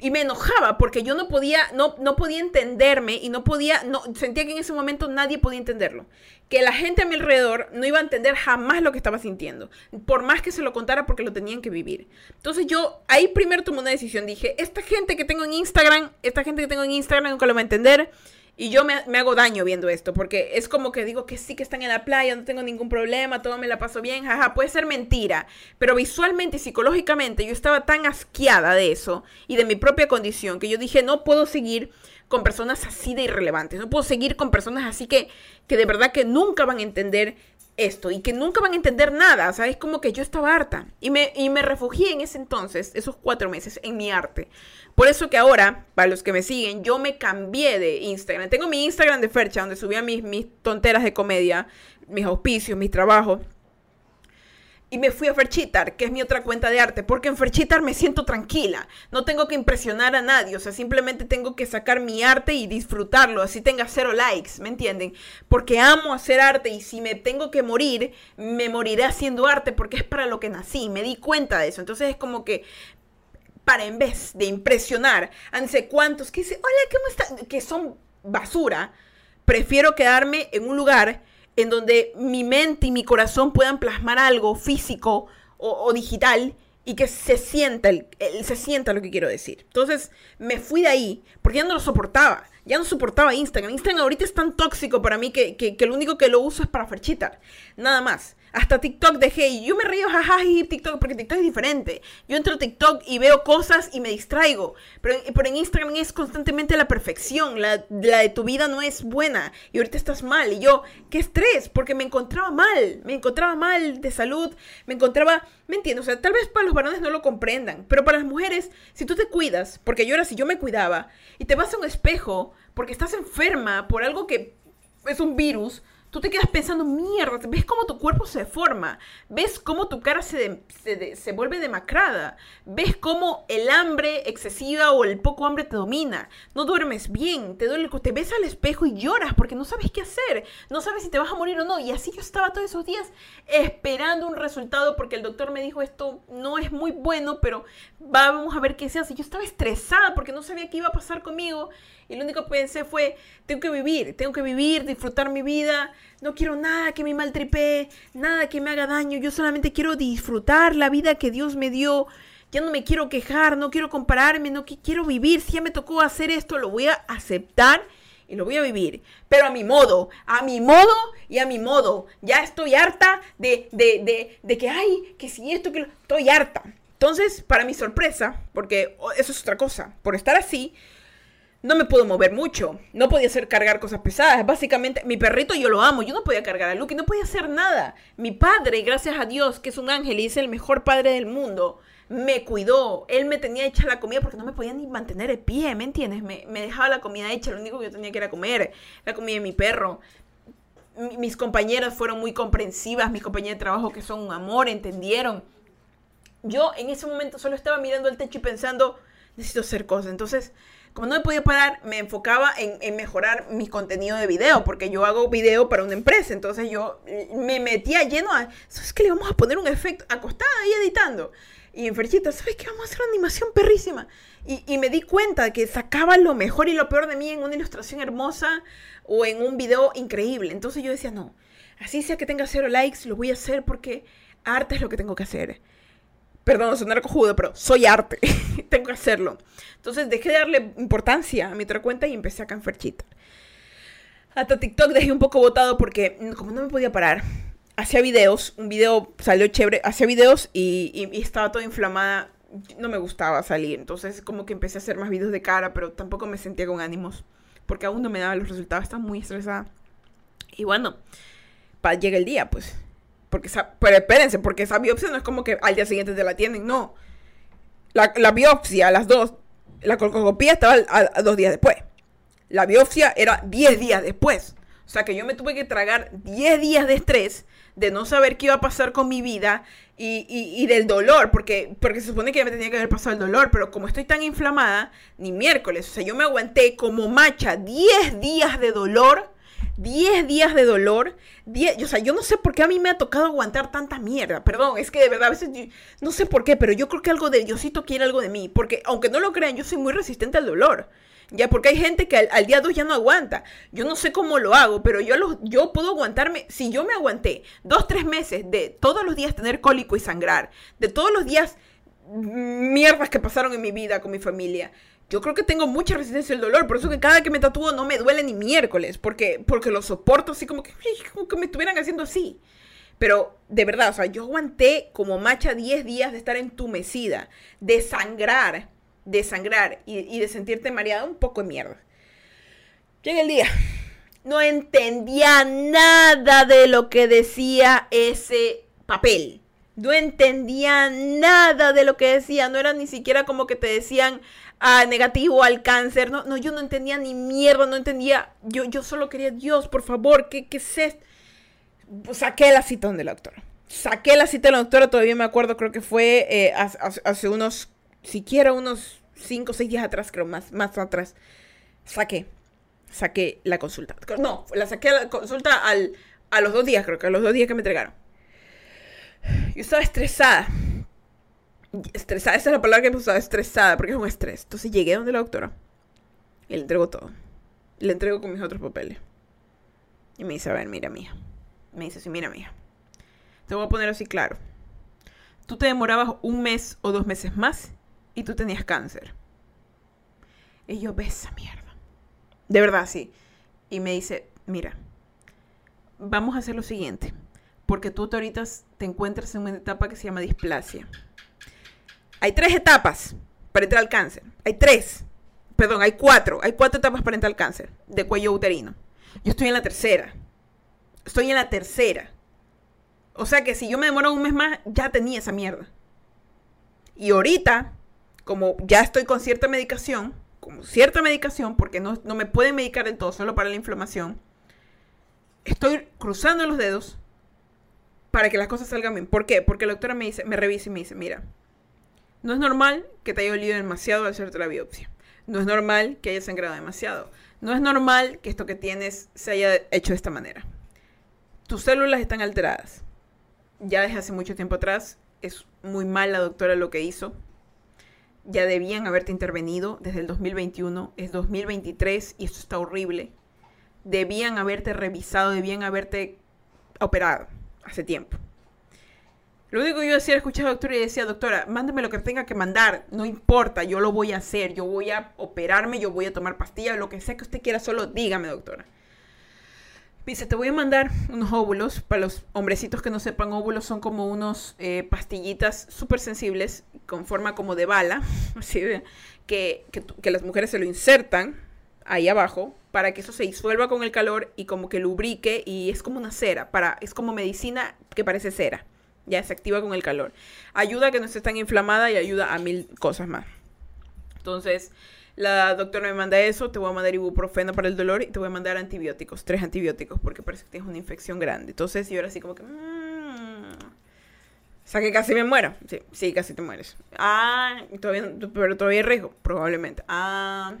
Y me enojaba porque yo no podía, no, no podía entenderme y no podía, no, sentía que en ese momento nadie podía entenderlo. Que la gente a mi alrededor no iba a entender jamás lo que estaba sintiendo, por más que se lo contara porque lo tenían que vivir. Entonces yo ahí primero tomé una decisión, dije, esta gente que tengo en Instagram, esta gente que tengo en Instagram nunca lo va a entender y yo me, hago daño viendo esto, porque es como que digo que sí que están en la playa, no tengo ningún problema, todo me la paso bien, jaja, puede ser mentira, pero visualmente y psicológicamente yo estaba tan asqueada de eso y de mi propia condición que yo dije, no puedo seguir con personas así de irrelevantes, no puedo seguir con personas así que, que de verdad que nunca van a entender esto y que nunca van a entender nada. O sea, es como que yo estaba harta y me, y me refugié en ese entonces, esos cuatro meses, en mi arte. Por eso que ahora, para los que me siguen, yo me cambié de Instagram. Tengo mi Instagram de Fercha, donde subía mis, mis tonteras de comedia, mis auspicios, mis trabajos. Y me fui a Ferchitar, que es mi otra cuenta de arte, porque en Ferchitar me siento tranquila. No tengo que impresionar a nadie, o sea, simplemente tengo que sacar mi arte y disfrutarlo, así tenga cero likes, ¿me entienden? Porque amo hacer arte y si me tengo que morir, me moriré haciendo arte porque es para lo que nací, me di cuenta de eso. Entonces es como que para en vez de impresionar a no sé cuántos que dicen, hola, ¿cómo están? Que son basura, prefiero quedarme en un lugar en donde mi mente y mi corazón puedan plasmar algo físico o, digital y que se sienta, el, se sienta lo que quiero decir. Entonces me fui de ahí porque ya no lo soportaba. Ya no soportaba Instagram. Instagram ahorita es tan tóxico para mí que, que, que lo único que lo uso es para ferchitar. Nada más. Hasta TikTok dejé y yo me río jajaja y TikTok porque TikTok es diferente. Yo entro a TikTok y veo cosas y me distraigo. Pero, pero en Instagram es constantemente la perfección. La, la, de tu vida no es buena y ahorita estás mal. Y yo, qué estrés, porque me encontraba mal. Me encontraba mal de salud. Me encontraba, ¿me entiendes? O sea, tal vez para los varones no lo comprendan. Pero para las mujeres, si tú te cuidas, porque yo era si yo me cuidaba, y te vas a un espejo porque estás enferma por algo que es un virus tú te quedas pensando, mierda, ves cómo tu cuerpo se forma, ves cómo tu cara se, se, vuelve demacrada, ves cómo el hambre excesiva o el poco hambre te domina, no duermes bien, te duele, te ves al espejo y lloras porque no sabes qué hacer, no sabes si te vas a morir o no. Y así yo estaba todos esos días esperando un resultado porque el doctor me dijo esto no es muy bueno, pero vamos a ver qué se hace. Yo estaba estresada porque no sabía qué iba a pasar conmigo y lo único que pensé fue, tengo que vivir, tengo que vivir, disfrutar mi vida. No quiero nada que me maltripe, nada que me haga daño. Yo solamente quiero disfrutar la vida que Dios me dio. Ya no me quiero quejar, no quiero compararme, no quiero vivir. Si ya me tocó hacer esto, lo voy a aceptar y lo voy a vivir, pero a mi modo, a mi modo y a mi modo. Ya estoy harta de, de, de, de que, ay, que si esto, que. Estoy harta. Entonces, para mi sorpresa, porque eso es otra cosa, por estar así, no me puedo mover mucho. No podía hacer cargar cosas pesadas. Básicamente, mi perrito yo lo amo. Yo no podía cargar a Luke, no podía hacer nada. Mi padre, gracias a Dios, que es un ángel y es el mejor padre del mundo, me cuidó. Él me tenía hecha la comida porque no me podía ni mantener de pie, ¿me entiendes? Me, dejaba la comida hecha, lo único que yo tenía que era comer. La comida de mi perro. mis compañeras fueron muy comprensivas, mis compañeras de trabajo que son un amor, entendieron. Yo en ese momento solo estaba mirando el techo y pensando, necesito hacer cosas. Entonces, como no me podía parar, me enfocaba en, mejorar mi contenido de video, porque yo hago video para una empresa, entonces yo me metía lleno a, ¿sabes qué? Le vamos a poner un efecto acostada ahí editando. Y en Ferchita, ¿sabes qué? Vamos a hacer una animación perrísima. Y, y, me di cuenta que sacaba lo mejor y lo peor de mí en una ilustración hermosa o en un video increíble. Entonces yo decía, no, así sea que tenga cero likes, lo voy a hacer porque arte es lo que tengo que hacer perdón, sonar cojudo, pero soy arte, (laughs) tengo que hacerlo. Entonces dejé de darle importancia a mi otra cuenta y empecé a canferchita. Hasta TikTok dejé un poco botado porque como no me podía parar, hacía videos, un video salió chévere, hacía videos y, estaba toda inflamada, no me gustaba salir, entonces como que empecé a hacer más videos de cara, pero tampoco me sentía con ánimos, porque aún no me daban los resultados, estaba muy estresada. Y bueno, llega el día, pues porque pero espérense, porque esa biopsia no es como que al día siguiente te la tienen, no. La, la biopsia las dos, la colcoscopía estaba a, dos días después. La biopsia era 10 días después. O sea que yo me tuve que tragar 10 días de estrés, de no saber qué iba a pasar con mi vida y, y, del dolor, porque, porque se supone que ya me tenía que haber pasado el dolor, pero como estoy tan inflamada, ni miércoles. O sea, yo me aguanté como macha 10 días de dolor 10 días de dolor. 10, o sea, yo no sé por qué a mí me ha tocado aguantar tanta mierda. Perdón, es que de verdad a veces no sé por qué, pero yo creo que algo de Diosito quiere algo de mí. Porque aunque no lo crean, yo soy muy resistente al dolor. Ya, porque hay gente que al, día 2 ya no aguanta. Yo no sé cómo lo hago, pero yo, lo, yo puedo aguantarme. Si yo me aguanté dos, tres meses de todos los días tener cólico y sangrar, de todos los días mierdas que pasaron en mi vida con mi familia, yo creo que tengo mucha resistencia al dolor, por eso que cada que me tatúo no me duele ni miércoles, porque, porque lo soporto así como que, como que me estuvieran haciendo así. Pero de verdad, o sea, yo aguanté como macha 10 días de estar entumecida, de sangrar, de sangrar y, de sentirte mareada un poco de mierda. Llega el día. No entendía nada de lo que decía ese papel. No entendía nada de lo que decía. No era ni siquiera como que te decían, negativo al cáncer. No, no, yo no entendía ni mierda, no entendía. Yo, yo solo quería, Dios, por favor, ¿qué, qué es esto? Saqué la cita donde la doctora. Saqué la cita de la doctora, todavía me acuerdo, creo que fue eh, hace, unos, siquiera unos 5 o 6 días atrás, creo, más, más atrás. Saqué, saqué la consulta. No, la saqué la consulta al, a los dos días, creo que a los dos días que me entregaron. Yo estaba estresada estresada, esa es la palabra que me usaba, estresada, porque es un estrés. Entonces llegué donde la doctora y le entrego todo. Le entrego con mis otros papeles. Y me dice, a ver, mira, mía. Me dice, sí, mira, mía. Te voy a poner así claro. Tú te demorabas un mes o dos meses más y tú tenías cáncer. Y yo, ves esa mierda. De verdad, sí. Y me dice, mira, vamos a hacer lo siguiente. Porque tú ahorita te encuentras en una etapa que se llama displasia. Hay tres etapas para entrar al cáncer. Hay tres. Perdón, hay cuatro. Hay cuatro etapas para entrar al cáncer de cuello uterino. Yo estoy en la tercera. Estoy en la tercera. O sea que si yo me demoro un mes más, ya tenía esa mierda. Y ahorita, como ya estoy con cierta medicación, como cierta medicación, porque no, no me pueden medicar del todo, solo para la inflamación, estoy cruzando los dedos para que las cosas salgan bien. ¿Por qué? Porque la doctora me dice, me revisa y me dice, mira, no es normal que te haya olido demasiado al hacerte la biopsia. No es normal que hayas sangrado demasiado. No es normal que esto que tienes se haya hecho de esta manera. Tus células están alteradas. Ya desde hace mucho tiempo atrás es muy mal la doctora lo que hizo. Ya debían haberte intervenido desde el 2021. Es 2023 y esto está horrible. Debían haberte revisado, debían haberte operado hace tiempo. Lo único que yo decía era escuchar a la doctora y decía, doctora, mándeme lo que tenga que mandar, no importa, yo lo voy a hacer, yo voy a operarme, yo voy a tomar pastillas, lo que sea que usted quiera, solo dígame, doctora. Dice, te voy a mandar unos óvulos, para los hombrecitos que no sepan, óvulos son como unos eh, pastillitas súper sensibles, con forma como de bala, (laughs) así que, que, que las mujeres se lo insertan ahí abajo para que eso se disuelva con el calor y como que lubrique y es como una cera, para, es como medicina que parece cera ya se activa con el calor. Ayuda a que no esté tan inflamada y ayuda a mil cosas más. Entonces, la doctora me manda eso, te voy a mandar ibuprofeno para el dolor y te voy a mandar antibióticos, tres antibióticos, porque parece que tienes una infección grande. Entonces, yo era así como que... Mmm, o sea, que casi me muero. Sí, sí, casi te mueres. Ah, pero todavía hay riesgo, probablemente. Ah...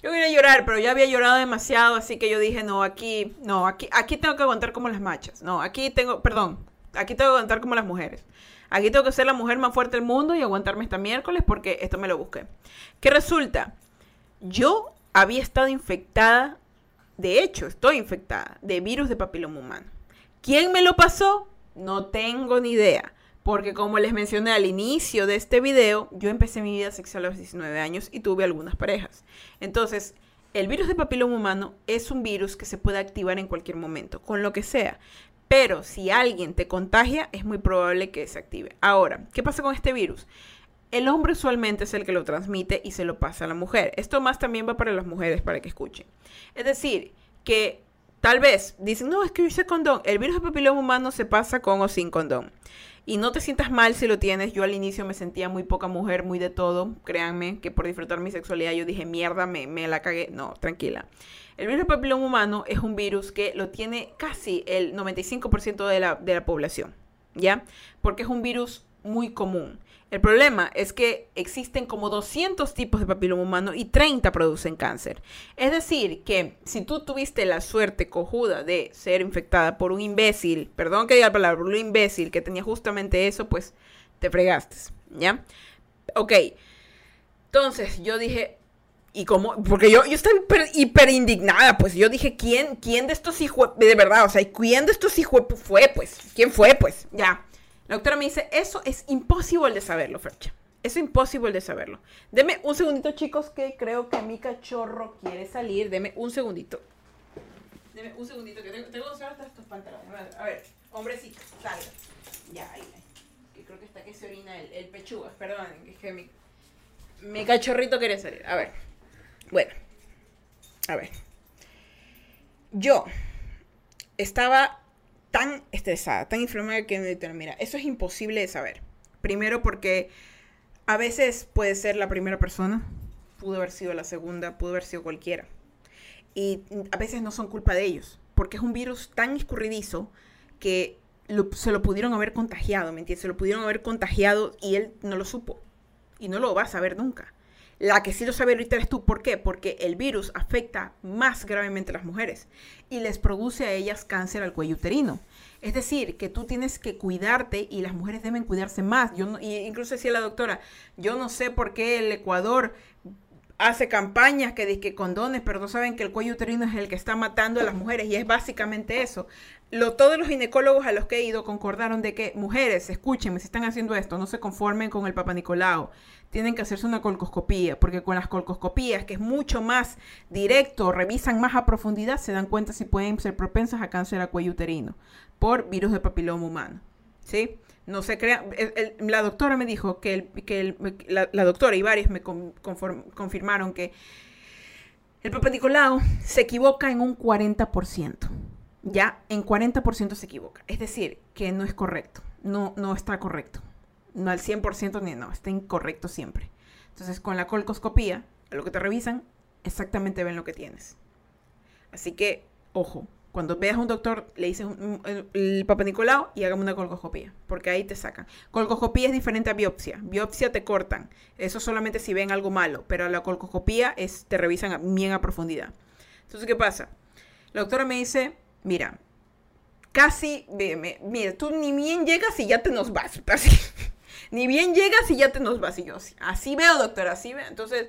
Yo quería llorar, pero ya había llorado demasiado, así que yo dije, no, aquí, no, aquí, aquí tengo que aguantar como las machas. No, aquí tengo, perdón, aquí tengo que aguantar como las mujeres. Aquí tengo que ser la mujer más fuerte del mundo y aguantarme esta miércoles porque esto me lo busqué. ¿Qué resulta? Yo había estado infectada, de hecho, estoy infectada de virus de papiloma humano. ¿Quién me lo pasó? No tengo ni idea. Porque como les mencioné al inicio de este video, yo empecé mi vida sexual a los 19 años y tuve algunas parejas. Entonces, el virus de papiloma humano es un virus que se puede activar en cualquier momento, con lo que sea. Pero si alguien te contagia, es muy probable que se active. Ahora, ¿qué pasa con este virus? El hombre usualmente es el que lo transmite y se lo pasa a la mujer. Esto más también va para las mujeres, para que escuchen. Es decir, que tal vez dicen, no, es que yo hice condón. El virus de papiloma humano se pasa con o sin condón. Y no te sientas mal si lo tienes. Yo al inicio me sentía muy poca mujer, muy de todo. Créanme que por disfrutar mi sexualidad yo dije, mierda, me, me la cagué. No, tranquila. El virus del papiloma humano es un virus que lo tiene casi el 95% de la, de la población, ¿ya? Porque es un virus muy común. El problema es que existen como 200 tipos de papiloma humano y 30 producen cáncer. Es decir, que si tú tuviste la suerte cojuda de ser infectada por un imbécil, perdón que diga la palabra, un imbécil que tenía justamente eso, pues te fregaste, ¿ya? Ok. Entonces yo dije, ¿y cómo? Porque yo, yo estaba hiper, indignada, pues yo dije, ¿quién, quién de estos hijos, de verdad, o sea, ¿quién de estos hijos fue, pues? ¿Quién fue, pues? Ya. La doctora me dice, eso es imposible de saberlo, Fercha. Es imposible de saberlo. Deme un segundito, chicos, que creo que mi cachorro quiere salir. Deme un segundito. Deme un segundito, que tengo, que usar estos pantalones. A ver, hombrecito, salga. Ya, ahí, Que creo que está que se orina el, el pechuga. Perdón, es que mi, mi cachorrito quiere salir. A ver. Bueno. A ver. Yo estaba tan estresada, tan inflamada que me mira, eso es imposible de saber. Primero porque a veces puede ser la primera persona, pudo haber sido la segunda, pudo haber sido cualquiera. Y a veces no son culpa de ellos, porque es un virus tan escurridizo que se lo pudieron haber contagiado, ¿me entiendes? Se lo pudieron haber contagiado y él no lo supo. Y no lo va a saber nunca. La que sí lo sabe ahorita eres tú. ¿Por qué? Porque el virus afecta más gravemente a las mujeres y les produce a ellas cáncer al cuello uterino. Es decir, que tú tienes que cuidarte y las mujeres deben cuidarse más. Yo no, y incluso decía la doctora, yo no sé por qué el Ecuador hace campañas que dice que condones, pero no saben que el cuello uterino es el que está matando a las mujeres y es básicamente eso. Lo, todos los ginecólogos a los que he ido concordaron de que mujeres, escúchenme, si están haciendo esto, no se conformen con el Papa Nicolau tienen que hacerse una colcoscopía, porque con las colcoscopías, que es mucho más directo, revisan más a profundidad, se dan cuenta si pueden ser propensas a cáncer a cuello uterino por virus de papiloma humano. ¿Sí? No se crea. la doctora me dijo que, el, que la, doctora y varios me confirmaron que el Papa Nicolau se equivoca en un 40%. Ya en 40% se equivoca. Es decir, que no es correcto. No, no está correcto no al 100% ni no, está incorrecto siempre. Entonces, con la colcoscopía, lo que te revisan, exactamente ven lo que tienes. Así que, ojo, cuando veas a un doctor, le dices el Papa Nicolau y hagamos una colcoscopía, porque ahí te sacan. Colcoscopía es diferente a biopsia. Biopsia te cortan. Eso solamente si ven algo malo, pero la colcoscopía es, te revisan bien a profundidad. Entonces, ¿qué pasa? La doctora me dice, mira, casi, mira, tú ni bien llegas y ya te nos vas. (laughs) Así. Ni bien llegas y ya te nos vas. Así veo, doctor, así veo. Entonces,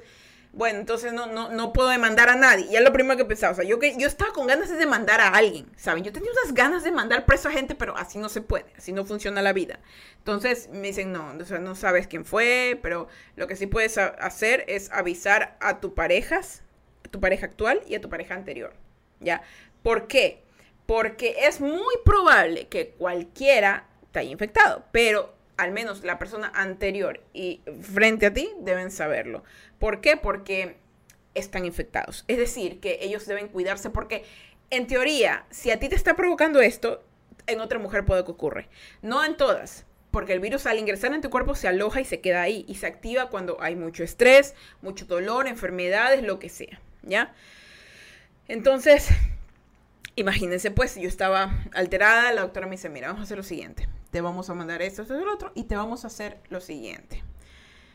bueno, entonces no, no, no puedo demandar a nadie. Y es lo primero que pensaba. O sea, yo, que, yo estaba con ganas de demandar a alguien, ¿saben? Yo tenía unas ganas de mandar preso a gente, pero así no se puede. Así no funciona la vida. Entonces me dicen, no, o sea, no sabes quién fue, pero lo que sí puedes hacer es avisar a tu parejas, a tu pareja actual y a tu pareja anterior. ¿Ya? ¿Por qué? Porque es muy probable que cualquiera te haya infectado, pero al menos la persona anterior y frente a ti deben saberlo. ¿Por qué? Porque están infectados. Es decir, que ellos deben cuidarse porque en teoría, si a ti te está provocando esto, en otra mujer puede que ocurra. No en todas, porque el virus al ingresar en tu cuerpo se aloja y se queda ahí y se activa cuando hay mucho estrés, mucho dolor, enfermedades, lo que sea, ¿ya? Entonces, imagínense pues, yo estaba alterada, la doctora me dice, mira, vamos a hacer lo siguiente te vamos a mandar esto, esto y lo otro, y te vamos a hacer lo siguiente.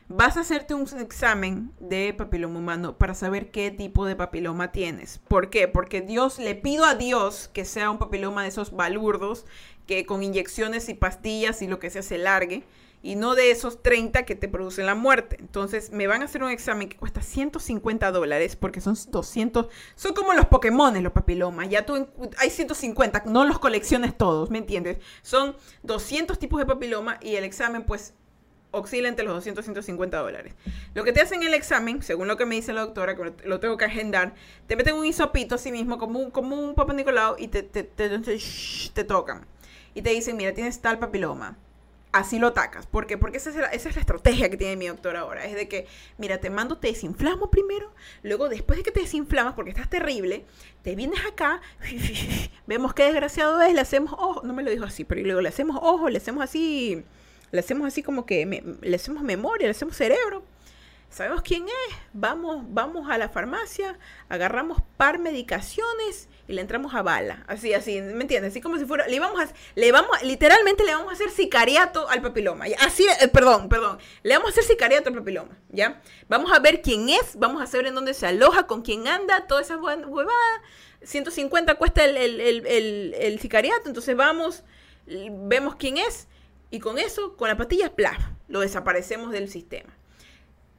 Vas a hacerte un examen de papiloma humano para saber qué tipo de papiloma tienes. ¿Por qué? Porque Dios, le pido a Dios que sea un papiloma de esos balurdos, que con inyecciones y pastillas y lo que sea se largue y no de esos 30 que te producen la muerte. Entonces me van a hacer un examen que cuesta 150 dólares porque son 200, son como los Pokémon, los papilomas, ya tú hay 150, no los colecciones todos, ¿me entiendes? Son 200 tipos de papiloma y el examen pues oscila entre los 200 y 150 dólares. Lo que te hacen el examen, según lo que me dice la doctora, que lo tengo que agendar, te meten un hisopito así mismo, como un, como un papá Nicolau, y te, te, te, te, tocan. Y te dicen, mira, tienes tal papiloma así lo atacas. ¿Por qué? Porque esa es, la, esa es la estrategia que tiene mi doctor ahora. Es de que, mira, te mando, te desinflamo primero, luego después de que te desinflamas, porque estás terrible, te vienes acá, (laughs) vemos qué desgraciado es, le hacemos ojo, no me lo dijo así, pero luego le hacemos ojo, le hacemos así, le hacemos así como que, le hacemos memoria, le hacemos cerebro. sabemos quién es, vamos, vamos a la farmacia, agarramos par medicaciones y le entramos a bala. Así, así, ¿me entiendes? Así como si fuera, le vamos a, le vamos, literalmente le vamos a hacer sicariato al papiloma. Así, eh, perdón, perdón, le vamos a hacer sicariato al papiloma, ¿ya? Vamos a ver quién es, vamos a saber en dónde se aloja, con quién anda, toda esa huevada. 150 cuesta el, el, el, el, sicariato, entonces vamos, vemos quién es y con eso, con las patillas, plaf, lo desaparecemos del sistema.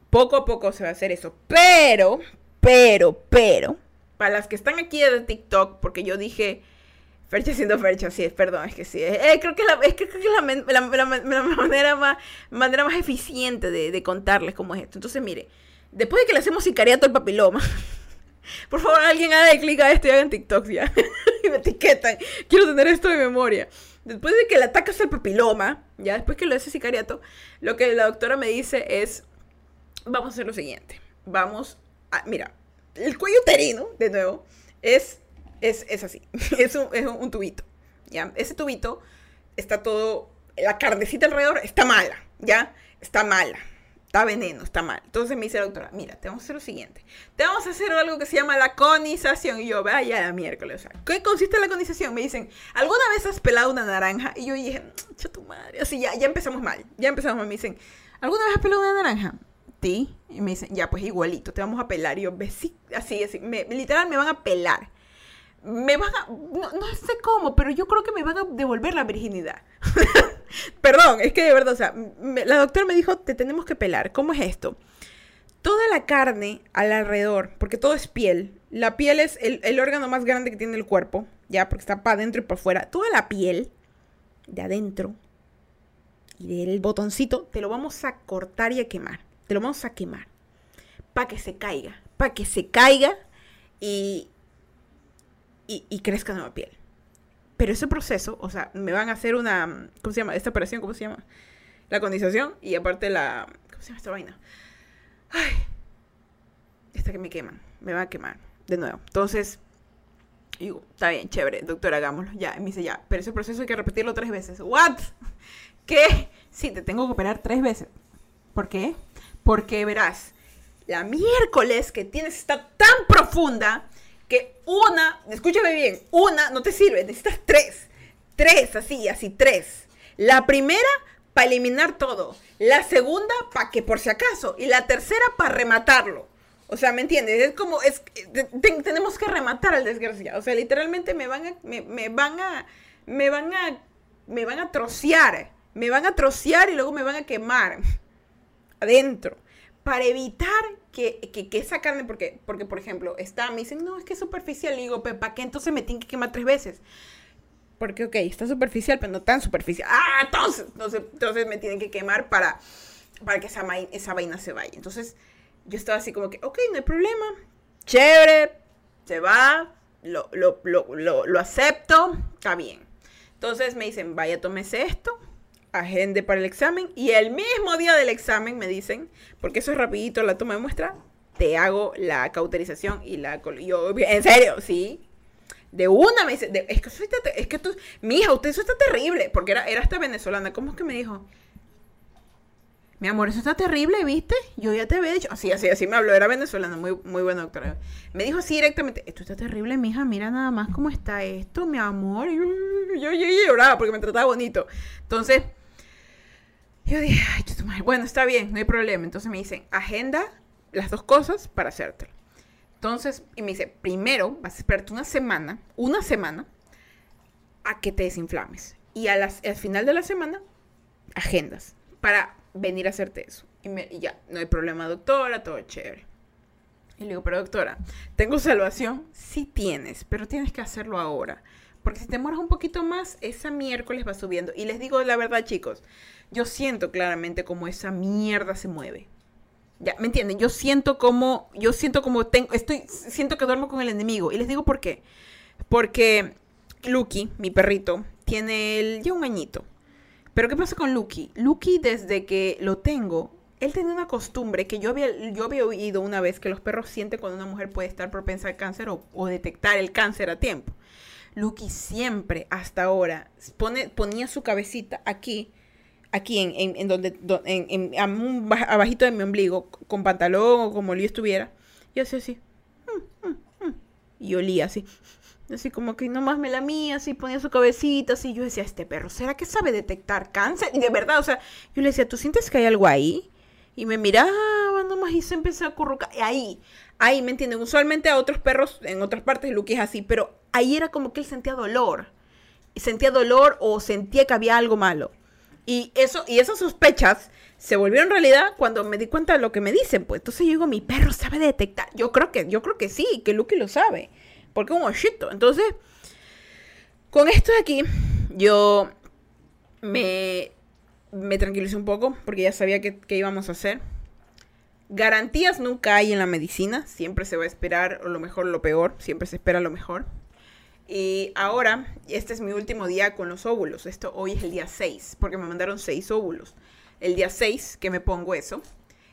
Poco a poco se va a hacer eso, pero, pero, pero, para las que están aquí de TikTok, porque yo dije, Fercha siendo Fercha, sí, perdón, es que sí. Eh, creo que es, la, es, que, la, manera, más, manera más eficiente de, de, contarles cómo es esto. Entonces, mire, después de que le hacemos sicariato al papiloma, (laughs) por favor, alguien haga clic a esto y hagan TikTok ya. (laughs) y me etiquetan. Quiero tener esto de memoria. Después de que le atacas al papiloma, ya después que lo hace sicariato, lo que la doctora me dice es, vamos a hacer lo siguiente. Vamos a, mira, el cuello uterino, de nuevo, es, es, es así. (laughs) Es un, es un tubito. ¿ya? Ese tubito está todo, la carnecita alrededor está mala, ¿ya? Está mala. Está veneno, está mal. Entonces me dice la doctora, mira, te vamos a hacer lo siguiente. Te vamos a hacer algo que se llama la conización. Y yo, vaya, la miércoles. O sea, ¿qué consiste la conización? Me dicen, ¿alguna vez has pelado una naranja? Y yo dije, cha tu madre. Así, ya, ya empezamos mal. Ya empezamos mal. Me dicen, ¿alguna vez has pelado una naranja? Y me dicen, ya, pues igualito, te vamos a pelar. Y yo, así, así, me, literal me van a pelar. Me van a, no, sé cómo, pero yo creo que me van a devolver la virginidad. (laughs) Perdón, es que de verdad, o sea, la doctora me dijo, te tenemos que pelar. ¿Cómo es esto? Toda la carne al alrededor, porque todo es piel. La piel es el, el órgano más grande que tiene el cuerpo, ya, porque está para adentro y para afuera. Toda la piel de adentro y del botoncito te lo vamos a cortar y a quemar te lo vamos a quemar para que se caiga, para que se caiga y, y, crezca nueva piel. Pero ese proceso, o sea, me van a hacer una, ¿cómo se llama? Esta operación, ¿cómo se llama? La condensación y aparte la, ¿cómo se llama esta vaina? Ay, esta que me queman, me va a quemar de nuevo. Entonces, digo, está bien, chévere, doctor, hagámoslo. Ya, me dice, ya, pero ese proceso hay que repetirlo tres veces. ¿What? ¿Qué? Sí, te tengo que operar tres veces. ¿Por qué? Porque verás, la miércoles que tienes está tan profunda que una, escúchame bien, una no te sirve, necesitas tres. Tres, así, así, tres. La primera, para eliminar todo. La segunda, para que por si acaso. Y la tercera, para rematarlo. O sea, ¿me entiendes? Es como, es, tenemos que rematar al desgraciado. O sea, literalmente me van a, me, me, van a, me van a, me van a trocear. Me van a trocear y luego me van a quemar adentro para evitar que, esa carne, porque, porque por ejemplo, está, me dicen, no, es que es superficial. Y digo, ¿para qué entonces me tienen que quemar tres veces? Porque, ok, está superficial, pero no tan superficial. Ah, entonces, entonces, me tienen que quemar para, para que esa, esa vaina se vaya. Entonces, yo estaba así como que, ok, no hay problema, chévere, se va, lo, lo, lo, lo acepto, está bien. Entonces me dicen, vaya, tómese esto, agende para el examen y el mismo día del examen me dicen, porque eso es rapidito la toma de muestra, te hago la cauterización y la... Yo, en serio, sí. De una me dice, es que, es que tú, mi hija, usted eso está terrible, porque era, era esta venezolana, ¿cómo es que me dijo? Mi amor, eso está terrible, ¿viste? Yo ya te había dicho. Así, así, así me habló. Era venezolana, muy, muy buena doctora. Me dijo así directamente: Esto está terrible, mija. Mira nada más cómo está esto, mi amor. yo, yo, yo lloraba porque me trataba bonito. Entonces, yo dije, ay, bueno, está bien, no hay problema. Entonces me dicen, agenda las dos cosas para hacértelo. Entonces, y me dice, primero vas a esperarte una semana, una semana, a que te desinflames. Y a las, al final de la semana, agendas para venir a hacerte eso. Y, me, ya, no hay problema, doctora, todo chévere. Y le digo, pero doctora, ¿tengo salvación? Sí tienes, pero tienes que hacerlo ahora. Porque si te mueres un poquito más, esa miércoles va subiendo. Y les digo la verdad, chicos, yo siento claramente cómo esa mierda se mueve. Ya, ¿me entienden? Yo siento como, yo siento como tengo, estoy, siento que duermo con el enemigo. Y les digo por qué. Porque Lucky, mi perrito, tiene el, ya un añito. Pero ¿qué pasa con Lucky? Lucky desde que lo tengo, él tiene una costumbre que yo había, yo había oído una vez que los perros sienten cuando una mujer puede estar propensa al cáncer o, o detectar el cáncer a tiempo. Lucky siempre, hasta ahora, pone, ponía su cabecita aquí aquí en, en, en donde, do- en, en- abajito de mi ombligo, con pantalón o como yo estuviera. Y hacía así. mm, mm, mm, Y olía así. Así como que nomás me lamía, así ponía su cabecita, así. Yo decía, este perro, ¿será que sabe detectar cáncer? Y de verdad, o sea, yo le decía, ¿tú sientes que hay algo ahí? Y me miraba nomás y se empezó a acurrucar. Y ahí, ahí, ¿me entienden? Usualmente a otros perros, en otras partes, Lucky es así, pero ahí era como que él sentía dolor. Sentía dolor o sentía que había algo malo. Y eso, y esas sospechas se volvieron realidad cuando me di cuenta de lo que me dicen, pues. Entonces yo digo, mi perro sabe detectar. Yo creo que, yo creo que sí, que Lucky lo sabe. Porque es un oshito. Entonces, con esto de aquí, yo me, me tranquilicé un poco porque ya sabía qué íbamos a hacer. Garantías nunca hay en la medicina, siempre se va a esperar lo mejor lo peor, siempre se espera lo mejor. Y ahora, este es mi último día con los óvulos. Esto hoy es el día 6, porque me mandaron 6 óvulos. El día 6 que me pongo eso.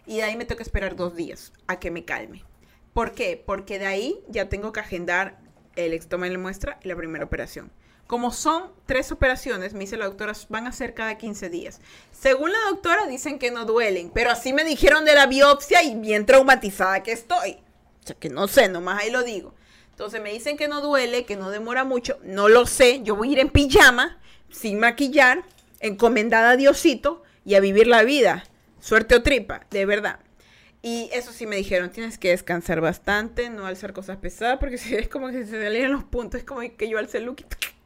Y de ahí me toca esperar dos días a que me calme. ¿Por qué? Porque de ahí ya tengo que agendar el extoma de muestra y la primera operación. Como son tres operaciones, me dice la doctora, van a ser cada 15 días. Según la doctora, dicen que no duelen, pero así me dijeron de la biopsia y bien traumatizada que estoy. O sea, que no sé, nomás ahí lo digo. Entonces me dicen que no duele, que no demora mucho. No lo sé, yo voy a ir en pijama, sin maquillar, encomendada a Diosito y a vivir la vida. Suerte o tripa, de verdad. Y eso sí me dijeron, tienes que descansar bastante, no alzar cosas pesadas, porque (laughs) si es como que se salieron los puntos, es como que yo alcé el look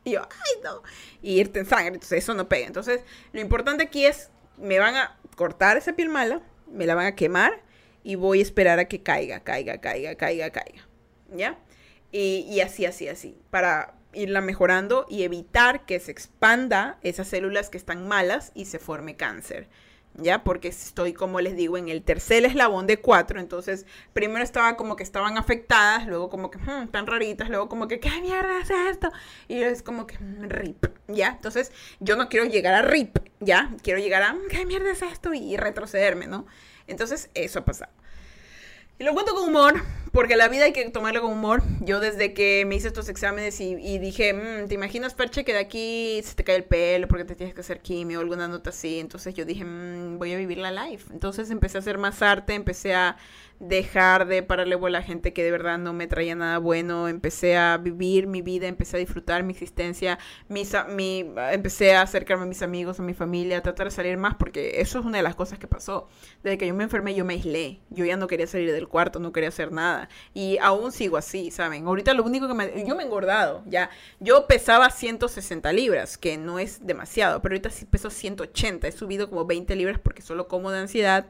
y, y yo, ay no, y irte en sangre, entonces eso no pega. Entonces, lo importante aquí es, me van a cortar esa piel mala, me la van a quemar y voy a esperar a que caiga, caiga, caiga, caiga, caiga. ¿Ya? Y, así, así, así, para irla mejorando y evitar que se expanda esas células que están malas y se forme cáncer. ¿ya? Porque estoy, como les digo, en el tercer eslabón de cuatro, entonces primero estaba como que estaban afectadas, luego como que "Hmm, están raritas, luego como que, ¿qué mierda es esto? Y es como que, "Mm, RIP, ¿ya? Entonces yo no quiero llegar a RIP, ¿ya? Quiero llegar a, "Mm, ¿qué mierda es esto? Y retrocederme, ¿no? Entonces eso ha pasado. Y lo cuento con humor, porque la vida hay que tomarla con humor. Yo desde que me hice estos exámenes y, dije, "Mm, ¿te imaginas, Perche, que de aquí se te cae el pelo porque te tienes que hacer quimio o alguna nota así? Entonces yo dije, "Mm, voy a vivir la life. Entonces empecé a hacer más arte, empecé a dejar de pararle bola a gente que de verdad no me traía nada bueno, empecé a vivir mi vida, empecé a disfrutar mi existencia, mis, mi, empecé a acercarme a mis amigos, a mi familia, a tratar de salir más, porque eso es una de las cosas que pasó. Desde que yo me enfermé, yo me aislé, yo ya no quería salir del cuarto, no quería hacer nada, y aún sigo así, ¿saben? Ahorita lo único que me... Yo me he engordado, ya, yo pesaba 160 libras, que no es demasiado, pero ahorita sí peso 180, he subido como 20 libras porque solo como de ansiedad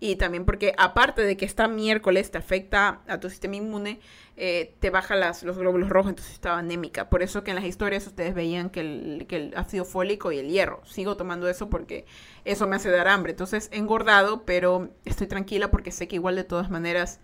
y también porque aparte de que esta miércoles te afecta a tu sistema inmune, eh, te baja las, los glóbulos rojos, entonces estaba anémica. Por eso que en las historias ustedes veían que el, que ácido fólico y el hierro. Sigo tomando eso porque eso me hace dar hambre. Entonces engordado, pero estoy tranquila porque sé que igual de todas maneras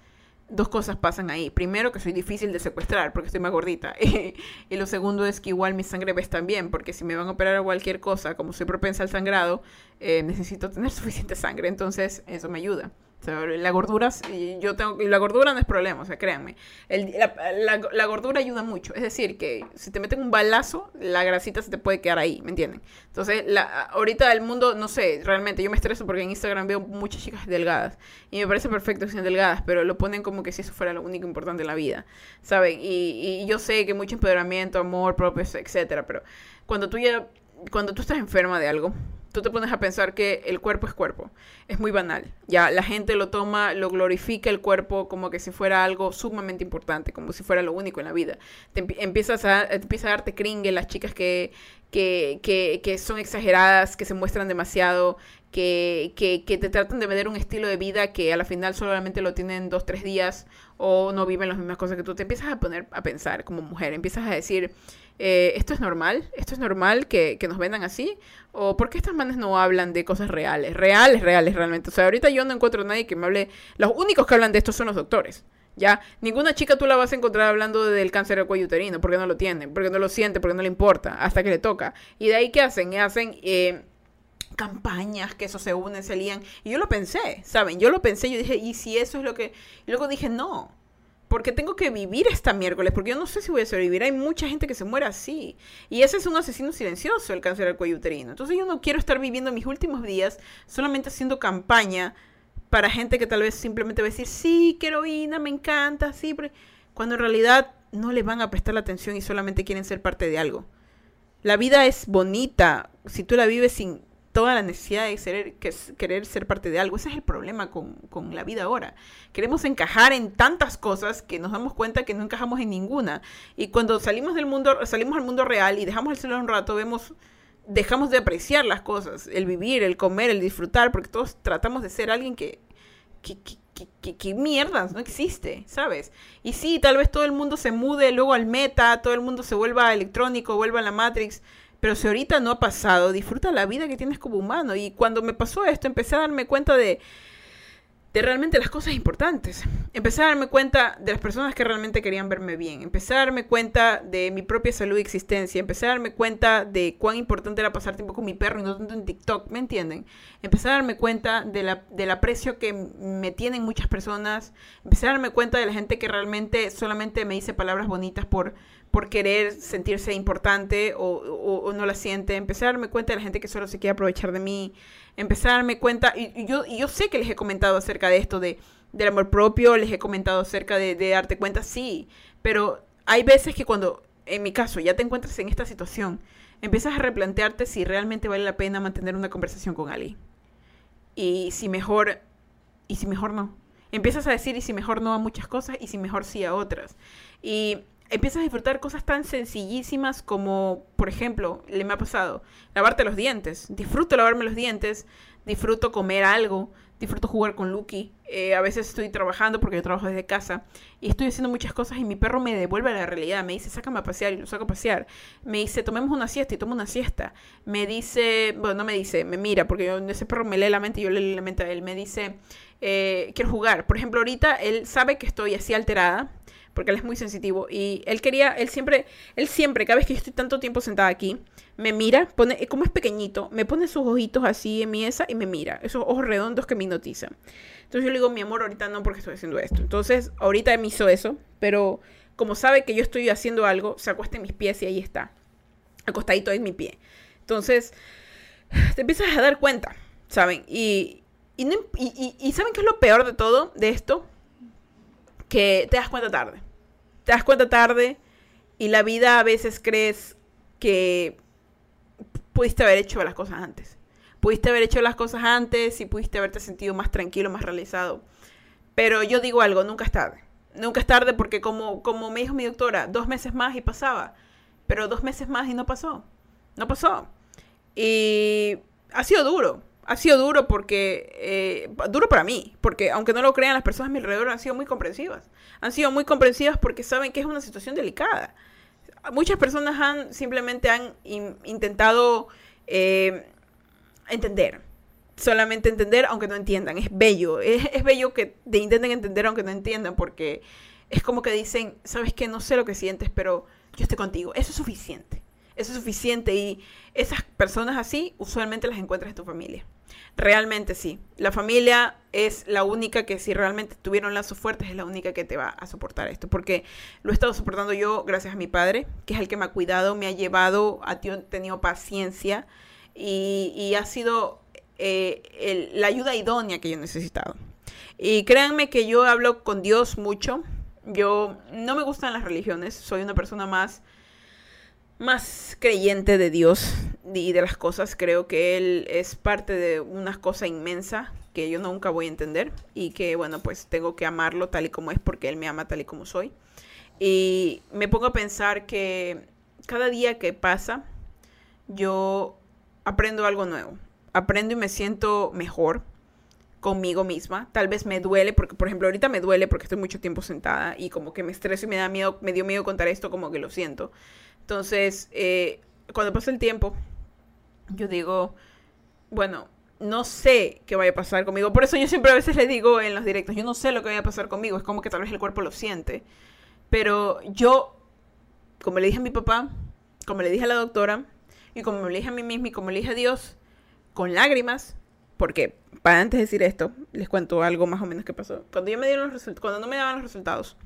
dos cosas pasan ahí. Primero, que soy difícil de secuestrar porque estoy más gordita. (laughs) y lo segundo es que igual mi sangre estar bien, porque si me van a operar a cualquier cosa, como soy propensa al sangrado, eh, necesito tener (laughs) suficiente sangre. Entonces, eso me ayuda. La gordura, yo tengo, y la gordura no es problema, o sea, créanme. El- la, la- gordura ayuda mucho. Es decir, que si te meten un balazo, la grasita se te puede quedar ahí, ¿me entienden? Entonces, la, ahorita el mundo, no sé, realmente yo me estreso porque en Instagram veo muchas chicas delgadas. Y me parece perfecto que sean delgadas, pero lo ponen como que si eso fuera lo único importante en la vida, ¿saben? Y, yo sé que mucho empoderamiento, amor propio, etcétera, pero cuando tú cuando tú estás enferma de algo, tú te pones a pensar que el cuerpo es cuerpo. Es muy banal. Ya la gente lo toma, lo glorifica el cuerpo como que si fuera algo sumamente importante, como si fuera lo único en la vida. Te empie- empiezas a, empieza a darte cringe las chicas que, que, que, que son exageradas, que se muestran demasiado, que, te tratan de vender un estilo de vida que a la final solamente lo tienen dos, tres días o no viven las mismas cosas que tú. Te empiezas a poner a pensar como mujer, empiezas a decir, eh, ¿esto es normal? ¿Esto es normal que, nos vendan así? ¿O por qué estas manes no hablan de cosas reales? Reales, reales, realmente. O sea, ahorita yo no encuentro a nadie que me hable... Los únicos que hablan de esto son los doctores. ¿Ya? Ninguna chica tú la vas a encontrar hablando del cáncer del cuello uterino, porque no lo tiene, porque no lo siente, porque no le importa, hasta que le toca. Y de ahí, ¿qué hacen? Hacen... eh, campañas que eso se unen, se lían. Y yo lo pensé, ¿saben? Yo lo pensé, yo dije, ¿y si eso es lo que...? Y luego dije, no, porque tengo que vivir esta miércoles, porque yo no sé si voy a sobrevivir. Hay mucha gente que se muere así. Y ese es un asesino silencioso, el cáncer del cuello uterino. Entonces yo no quiero estar viviendo mis últimos días solamente haciendo campaña para gente que tal vez simplemente va a decir, sí, qué heroína, me encanta, sí, cuando en realidad no le van a prestar la atención y solamente quieren ser parte de algo. La vida es bonita si tú la vives sin toda la necesidad de querer ser parte de algo. Ese es el problema con, la vida ahora. Queremos encajar en tantas cosas que nos damos cuenta que no encajamos en ninguna. Y cuando salimos del mundo, salimos al mundo real y dejamos el celular un rato, vemos, dejamos de apreciar las cosas, el vivir, el comer, el disfrutar, porque todos tratamos de ser alguien que, que, que, mierdas, no existe, ¿sabes? Y sí, tal vez todo el mundo se mude luego al meta, todo el mundo se vuelva electrónico, vuelva a la Matrix, pero si ahorita no ha pasado, disfruta la vida que tienes como humano. Y cuando me pasó esto, empecé a darme cuenta de, de realmente las cosas importantes. Empecé a darme cuenta de las personas que realmente querían verme bien. Empecé a darme cuenta de mi propia salud y existencia. Empecé a darme cuenta de cuán importante era pasar tiempo con mi perro y no tanto en TikTok, ¿me entienden? Empecé a darme cuenta de la, del aprecio que me tienen muchas personas. Empecé a darme cuenta de la gente que realmente solamente me dice palabras bonitas por por querer sentirse importante o, no la siente. Empecé a darme cuenta de la gente que solo se quiere aprovechar de mí. Empecé a darme cuenta, y, yo, yo sé que les he comentado acerca de esto, de, del amor propio, les he comentado acerca de, de darte cuenta, sí, pero hay veces que cuando, en mi caso, ya te encuentras en esta situación, empiezas a replantearte si realmente vale la pena mantener una conversación con alguien. Y si mejor, y si mejor no. Empiezas a decir y si mejor no a muchas cosas y si mejor sí a otras. Y empiezas a disfrutar cosas tan sencillísimas como, por ejemplo, le me ha pasado, lavarte los dientes. Disfruto lavarme los dientes, disfruto comer algo, disfruto jugar con Lucky. Eh, a veces estoy trabajando porque yo trabajo desde casa y estoy haciendo muchas cosas y mi perro me devuelve a la realidad. Me dice, sácame a pasear y lo saco a pasear. Me dice, tomemos una siesta y tomo una siesta. Me dice, bueno, no me dice, me mira porque yo, ese perro me lee la mente y yo le la mente a él. Me dice, eh, quiero jugar. Por ejemplo, ahorita él sabe que estoy así alterada porque él es muy sensitivo y él quería, él siempre, él siempre, cada vez que yo estoy tanto tiempo sentada aquí, me mira, pone, como es pequeñito, me pone sus ojitos así en mi esa y me mira, esos ojos redondos que me hipnotizan. Entonces yo le digo, mi amor, ahorita no porque estoy haciendo esto. Entonces, ahorita me hizo eso, pero como sabe que yo estoy haciendo algo, se acuesta en mis pies y ahí está, acostadito en mi pie. Entonces, te empiezas a dar cuenta, ¿saben? Y, y, y, ¿saben qué es lo peor de todo, de esto? Que te das cuenta tarde te das cuenta tarde y la vida a veces crees que pudiste haber hecho las cosas antes. Pudiste haber hecho las cosas antes y pudiste haberte sentido más tranquilo, más realizado. Pero yo digo algo, nunca es tarde. Nunca es tarde porque como, como me dijo mi doctora, dos meses más y pasaba. Pero dos meses más y no pasó. No pasó. Y ha sido duro ha sido duro porque, eh, duro para mí, porque aunque no lo crean, las personas a mi alrededor han sido muy comprensivas. Han sido muy comprensivas porque saben que es una situación delicada. Muchas personas han simplemente han intentado eh, entender, solamente entender aunque no entiendan. Es bello, es, bello que te intenten entender aunque no entiendan porque es como que dicen, sabes que no sé lo que sientes, pero yo estoy contigo. Eso es suficiente. Eso es suficiente y esas personas así usualmente las encuentras en tu familia. Realmente sí. La familia es la única que si realmente tuvieron lazos fuertes es la única que te va a soportar esto. Porque lo he estado soportando yo gracias a mi padre, que es el que me ha cuidado, me ha llevado, ha tenido paciencia y, ha sido eh, la ayuda idónea que yo he necesitado. Y créanme que yo hablo con Dios mucho. Yo no me gustan las religiones, soy una persona más más creyente de Dios y de las cosas. Creo que Él es parte de una cosa inmensa que yo nunca voy a entender y que, bueno, pues tengo que amarlo tal y como es porque Él me ama tal y como soy. Y me pongo a pensar que cada día que pasa, yo aprendo algo nuevo. Aprendo y me siento mejor conmigo misma. Tal vez me duele, porque por ejemplo ahorita me duele porque estoy mucho tiempo sentada y como que me estreso y me da miedo, me dio miedo contar esto, como que lo siento. Entonces, eh, cuando pasa el tiempo, yo digo, bueno, no sé qué vaya a pasar conmigo. Por eso yo siempre a veces le digo en los directos, yo no sé lo que vaya a pasar conmigo. Es como que tal vez el cuerpo lo siente. Pero yo, como le dije a mi papá, como le dije a la doctora, y como le dije a mí misma y como le dije a Dios, con lágrimas, porque para antes de decir esto, les cuento algo más o menos que pasó. Cuando, yo me dieron cuando no me daban los resultados,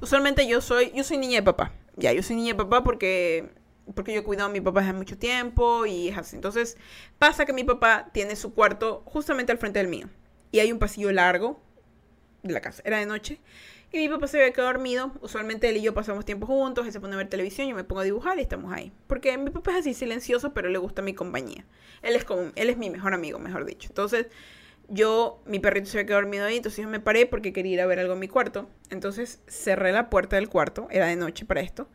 usualmente yo soy, yo soy niña de papá. Ya, yo soy niña de papá porque, porque yo he cuidado a mi papá hace mucho tiempo y es así. Entonces, pasa que mi papá tiene su cuarto justamente al frente del mío. Y hay un pasillo largo de la casa. Era de noche. Y mi papá se había quedado dormido. Usualmente él y yo pasamos tiempo juntos. Él se pone a ver televisión, yo me pongo a dibujar y estamos ahí. Porque mi papá es así silencioso, pero le gusta mi compañía. Él es, como, él es mi mejor amigo, mejor dicho. Entonces, yo, mi perrito se había quedado dormido ahí, entonces yo me paré porque quería ir a ver algo en mi cuarto. Entonces cerré la puerta del cuarto, era de noche para esto.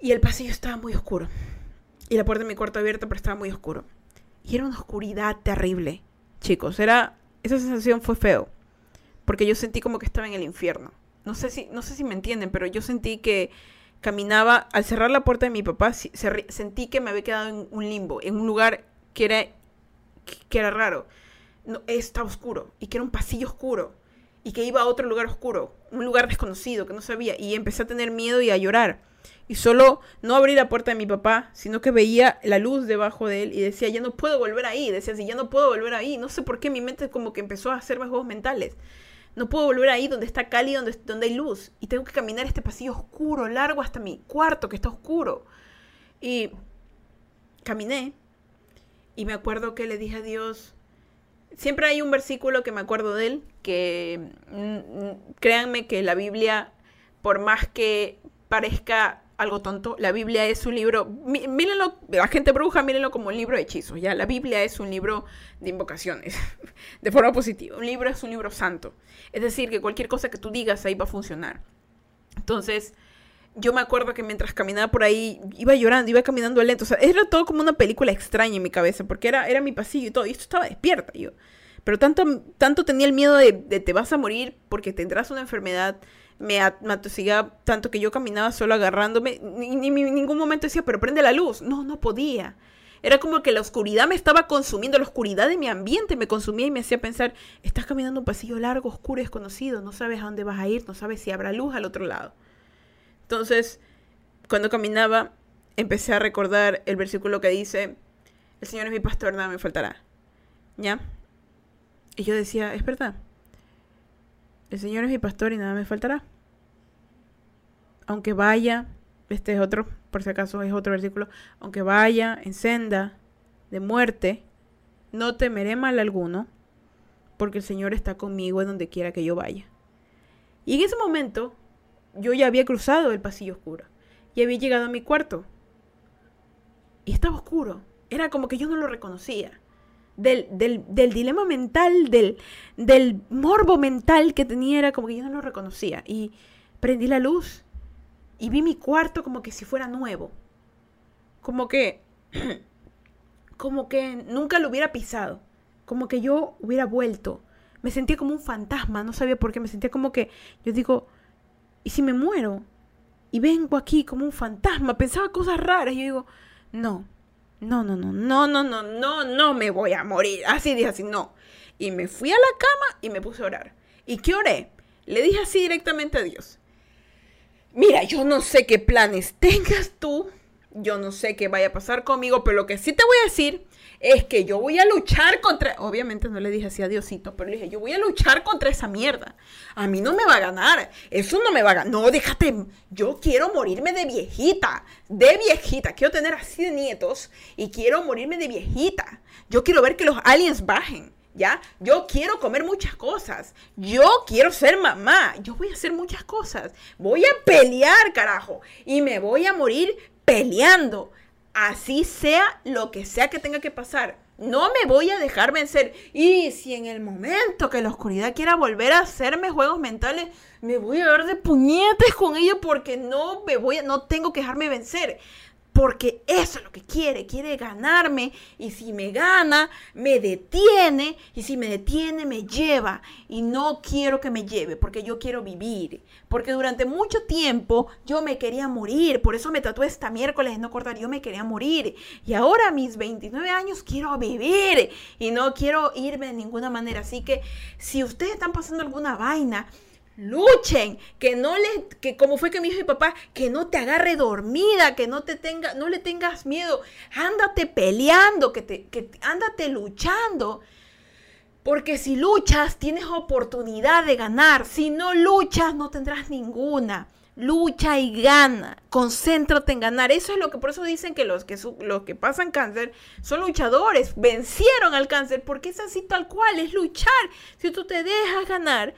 Y el pasillo estaba muy oscuro. Y la puerta de mi cuarto abierta, pero estaba muy oscuro. Y era una oscuridad terrible, chicos. Era, esa sensación fue feo porque yo sentí como que estaba en el infierno. No sé si, no sé si me entienden, pero yo sentí que caminaba, al cerrar la puerta de mi papá, sentí que me había quedado en un limbo, en un lugar que era, que era raro. No, oscuro y que era un pasillo oscuro y que iba a otro lugar oscuro, un lugar desconocido que no sabía y empecé a tener miedo y a llorar. Y solo no abrí la puerta de mi papá, sino que veía la luz debajo de él y decía, ya no puedo volver ahí. Decía, si ya no puedo volver ahí. No sé por qué mi mente como que empezó a hacerme juegos mentales. No puedo volver ahí donde está cálido, donde, donde hay luz. Y tengo que caminar este pasillo oscuro, largo, hasta mi cuarto, que está oscuro. Y caminé. Y me acuerdo que le dije a Dios, siempre hay un versículo que me acuerdo de él, que mm, mm, créanme que la Biblia, por más que parezca algo tonto. La Biblia es un libro, mírenlo, la gente bruja, mírenlo como un libro de hechizos, ¿ya? La Biblia es un libro de invocaciones, (laughs) de forma positiva. Un libro es un libro santo. Es decir, que cualquier cosa que tú digas ahí va a funcionar. Entonces, yo me acuerdo que mientras caminaba por ahí, iba llorando, iba caminando lento. O sea, era todo como una película extraña en mi cabeza, porque era, era mi pasillo y todo, y esto estaba despierta yo. Pero tanto, tanto tenía el miedo de, de te vas a morir porque tendrás una enfermedad me atosigaba tanto que yo caminaba solo agarrándome. Ni, en ningún momento decía, pero prende la luz. No, no podía. Era como que la oscuridad me estaba consumiendo, la oscuridad de mi ambiente me consumía y me hacía pensar, estás caminando un pasillo largo, oscuro, desconocido, no sabes a dónde vas a ir, no sabes si habrá luz al otro lado. Entonces, cuando caminaba, empecé a recordar el versículo que dice, el Señor es mi pastor, nada me faltará. ¿Ya? Y yo decía, es verdad. El Señor es mi pastor y nada me faltará. Aunque vaya, este es otro, por si acaso es otro versículo, aunque vaya en senda de muerte, no temeré mal alguno, porque el Señor está conmigo en donde quiera que yo vaya. Y en ese momento, yo ya había cruzado el pasillo oscuro y había llegado a mi cuarto. Y estaba oscuro. Era como que yo no lo reconocía del, del, del dilema mental, del, del morbo mental que tenía, era como que yo no lo reconocía. Y prendí la luz y vi mi cuarto como que si fuera nuevo. Como que, (clears throat) como que nunca lo hubiera pisado. Como que yo hubiera vuelto. Me sentía como un fantasma, no sabía por qué. Me sentía como que, yo digo, ¿y si me muero? Y vengo aquí como un fantasma. Pensaba cosas raras. Y yo digo, no, no, no, no, no, no, no, no, no me voy a morir. Así dije así, no. Y me fui a la cama y me puse a orar. ¿Y qué oré? Le dije así directamente a Dios. Mira, yo no sé qué planes tengas tú, yo no sé qué vaya a pasar conmigo, pero lo que sí te voy a decir es que yo voy a luchar contra, obviamente no le dije así a Diosito, pero le dije, yo voy a luchar contra esa mierda. A mí no me va a ganar, eso no me va a ganar. No, déjate, yo quiero morirme de viejita, de viejita, quiero tener así de nietos y quiero morirme de viejita. Yo quiero ver que los aliens bajen. ¿Ya? Yo quiero comer muchas cosas. Yo quiero ser mamá. Yo voy a hacer muchas cosas. Voy a pelear, carajo. Y me voy a morir peleando así sea lo que sea que tenga que pasar. No me voy a dejar vencer. Y si en el momento que la oscuridad quiera volver a hacerme juegos mentales, me voy a ver de puñetes con ella porque no me voy a, no tengo que dejarme vencer porque eso es lo que quiere, quiere ganarme y si me gana, me detiene y si me detiene, me lleva y no quiero que me lleve porque yo quiero vivir, porque durante mucho tiempo yo me quería morir, por eso me tatué esta miércoles no cortar, yo me quería morir y ahora mis 29 años quiero vivir y no quiero irme de ninguna manera, así que si ustedes están pasando alguna vaina, luchen, que no le, que como fue que me dijo mi papá, que no te agarre dormida, que no te tenga, no le tengas miedo, ándate peleando, que te, que ándate luchando. Porque si luchas, tienes oportunidad de ganar. Si no luchas, no tendrás ninguna. Lucha y gana. Concéntrate en ganar. Eso es lo que por eso dicen que los que, los que pasan cáncer son luchadores. Vencieron al cáncer porque es así tal cual, es luchar. Si tú te dejas ganar,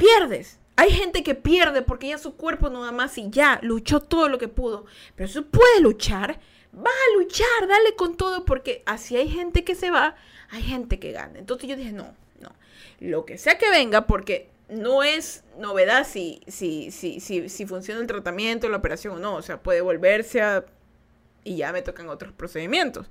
pierdes. Hay gente que pierde porque ya su cuerpo nada más y ya luchó todo lo que pudo. Pero si puede luchar, va a luchar, dale con todo porque así hay gente que se va, hay gente que gana. Entonces yo dije, no, no. Lo que sea que venga porque no es novedad si, si, si, si, si funciona el tratamiento, la operación o no. O sea, puede volverse a... y ya me tocan otros procedimientos.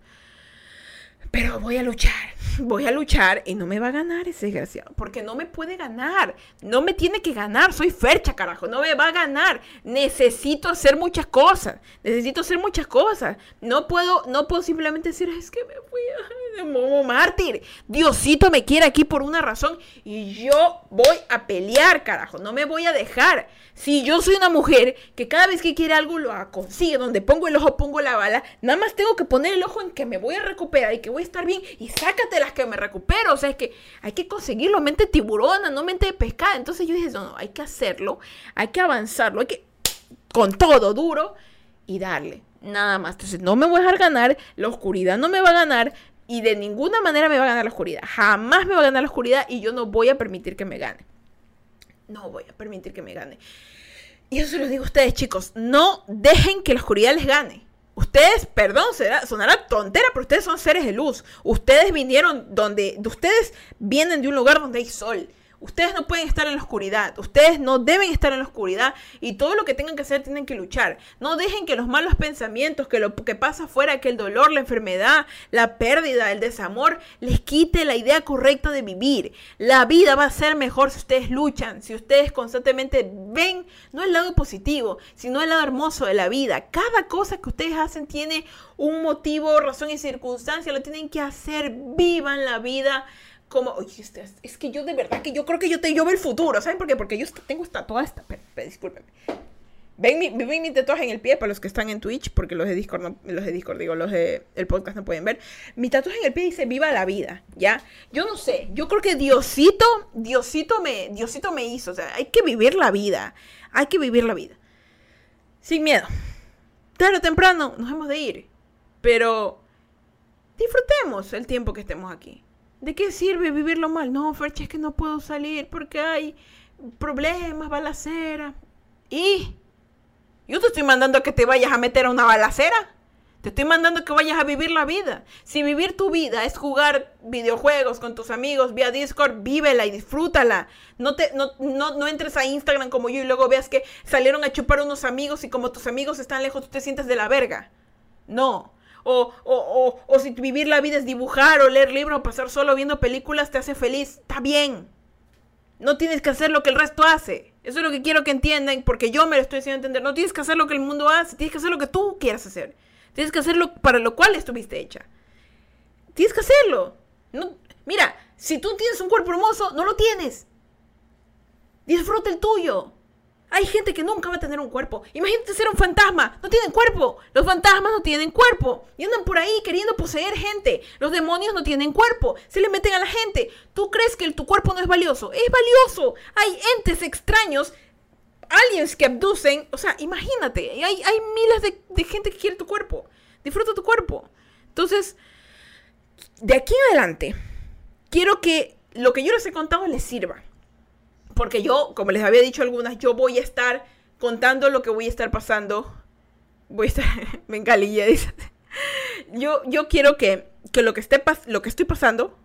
Pero voy a luchar, voy a luchar y no me va a ganar ese desgraciado. Porque no me puede ganar. No me tiene que ganar. Soy fercha, carajo. No me va a ganar. Necesito hacer muchas cosas. Necesito hacer muchas cosas. No puedo, no puedo simplemente decir, es que me fui a momo mártir. Diosito me quiere aquí por una razón y yo voy a pelear, carajo. No me voy a dejar. Si yo soy una mujer que cada vez que quiere algo lo consigue, donde pongo el ojo, pongo la bala, nada más tengo que poner el ojo en que me voy a recuperar y que voy a estar bien y sácate las que me recupero. O sea, es que hay que conseguirlo, mente tiburona, no mente de pescada. Entonces yo dije, no, no, hay que hacerlo, hay que avanzarlo, hay que con todo duro y darle. Nada más. Entonces no me voy a dejar ganar, la oscuridad no me va a ganar y de ninguna manera me va a ganar la oscuridad. Jamás me va a ganar la oscuridad y yo no voy a permitir que me gane. No voy a permitir que me gane. Y eso se los digo a ustedes, chicos. No dejen que la oscuridad les gane. Ustedes, perdón, será, sonará tontera, pero ustedes son seres de luz. Ustedes vinieron donde, ustedes vienen de un lugar donde hay sol. Ustedes no pueden estar en la oscuridad, ustedes no deben estar en la oscuridad y todo lo que tengan que hacer tienen que luchar. No dejen que los malos pensamientos, que lo que pasa afuera, que el dolor, la enfermedad, la pérdida, el desamor, les quite la idea correcta de vivir. La vida va a ser mejor si ustedes luchan, si ustedes constantemente ven no el lado positivo, sino el lado hermoso de la vida. Cada cosa que ustedes hacen tiene un motivo, razón y circunstancia, lo tienen que hacer, vivan la vida como, oye, este, es que yo de verdad que yo creo que yo te yo veo el futuro, ¿saben por qué? Porque yo tengo esta, toda esta, discúlpenme. Ven mi, ven mi tatuaje en el pie para los que están en Twitch, porque los de Discord, no, los de Discord, digo, los de el podcast no pueden ver. Mi tatuaje en el pie dice viva la vida, ¿ya? Yo no sé, yo creo que Diosito, Diosito me, Diosito me hizo, o sea, hay que vivir la vida, hay que vivir la vida. Sin miedo. Tarde o temprano nos hemos de ir, pero disfrutemos el tiempo que estemos aquí. ¿De qué sirve vivirlo mal? No, Ferche, es que no puedo salir porque hay problemas, balacera. ¿Y? Yo te estoy mandando a que te vayas a meter a una balacera. Te estoy mandando que vayas a vivir la vida. Si vivir tu vida es jugar videojuegos con tus amigos vía Discord, vívela y disfrútala. No, te, no, no, no entres a Instagram como yo y luego veas que salieron a chupar unos amigos y como tus amigos están lejos, tú te sientes de la verga. No. O, o, o, si vivir la vida es dibujar o leer libros o pasar solo viendo películas te hace feliz, está bien. No tienes que hacer lo que el resto hace. Eso es lo que quiero que entiendan, porque yo me lo estoy haciendo entender. No tienes que hacer lo que el mundo hace, tienes que hacer lo que tú quieras hacer. Tienes que hacerlo para lo cual estuviste hecha. Tienes que hacerlo. No, mira, si tú tienes un cuerpo hermoso, no lo tienes. Disfruta el tuyo. Hay gente que nunca va a tener un cuerpo. Imagínate ser un fantasma. No tienen cuerpo. Los fantasmas no tienen cuerpo. Y andan por ahí queriendo poseer gente. Los demonios no tienen cuerpo. Se le meten a la gente. ¿Tú crees que tu cuerpo no es valioso? Es valioso. Hay entes extraños. Aliens que abducen. O sea, imagínate. Hay, hay miles de, de gente que quiere tu cuerpo. Disfruta tu cuerpo. Entonces, de aquí en adelante, quiero que lo que yo les he contado les sirva porque yo, como les había dicho algunas, yo voy a estar contando lo que voy a estar pasando. Voy a estar, (laughs) me dice. Yo, yo quiero que, que lo, que esté lo que estoy pasando,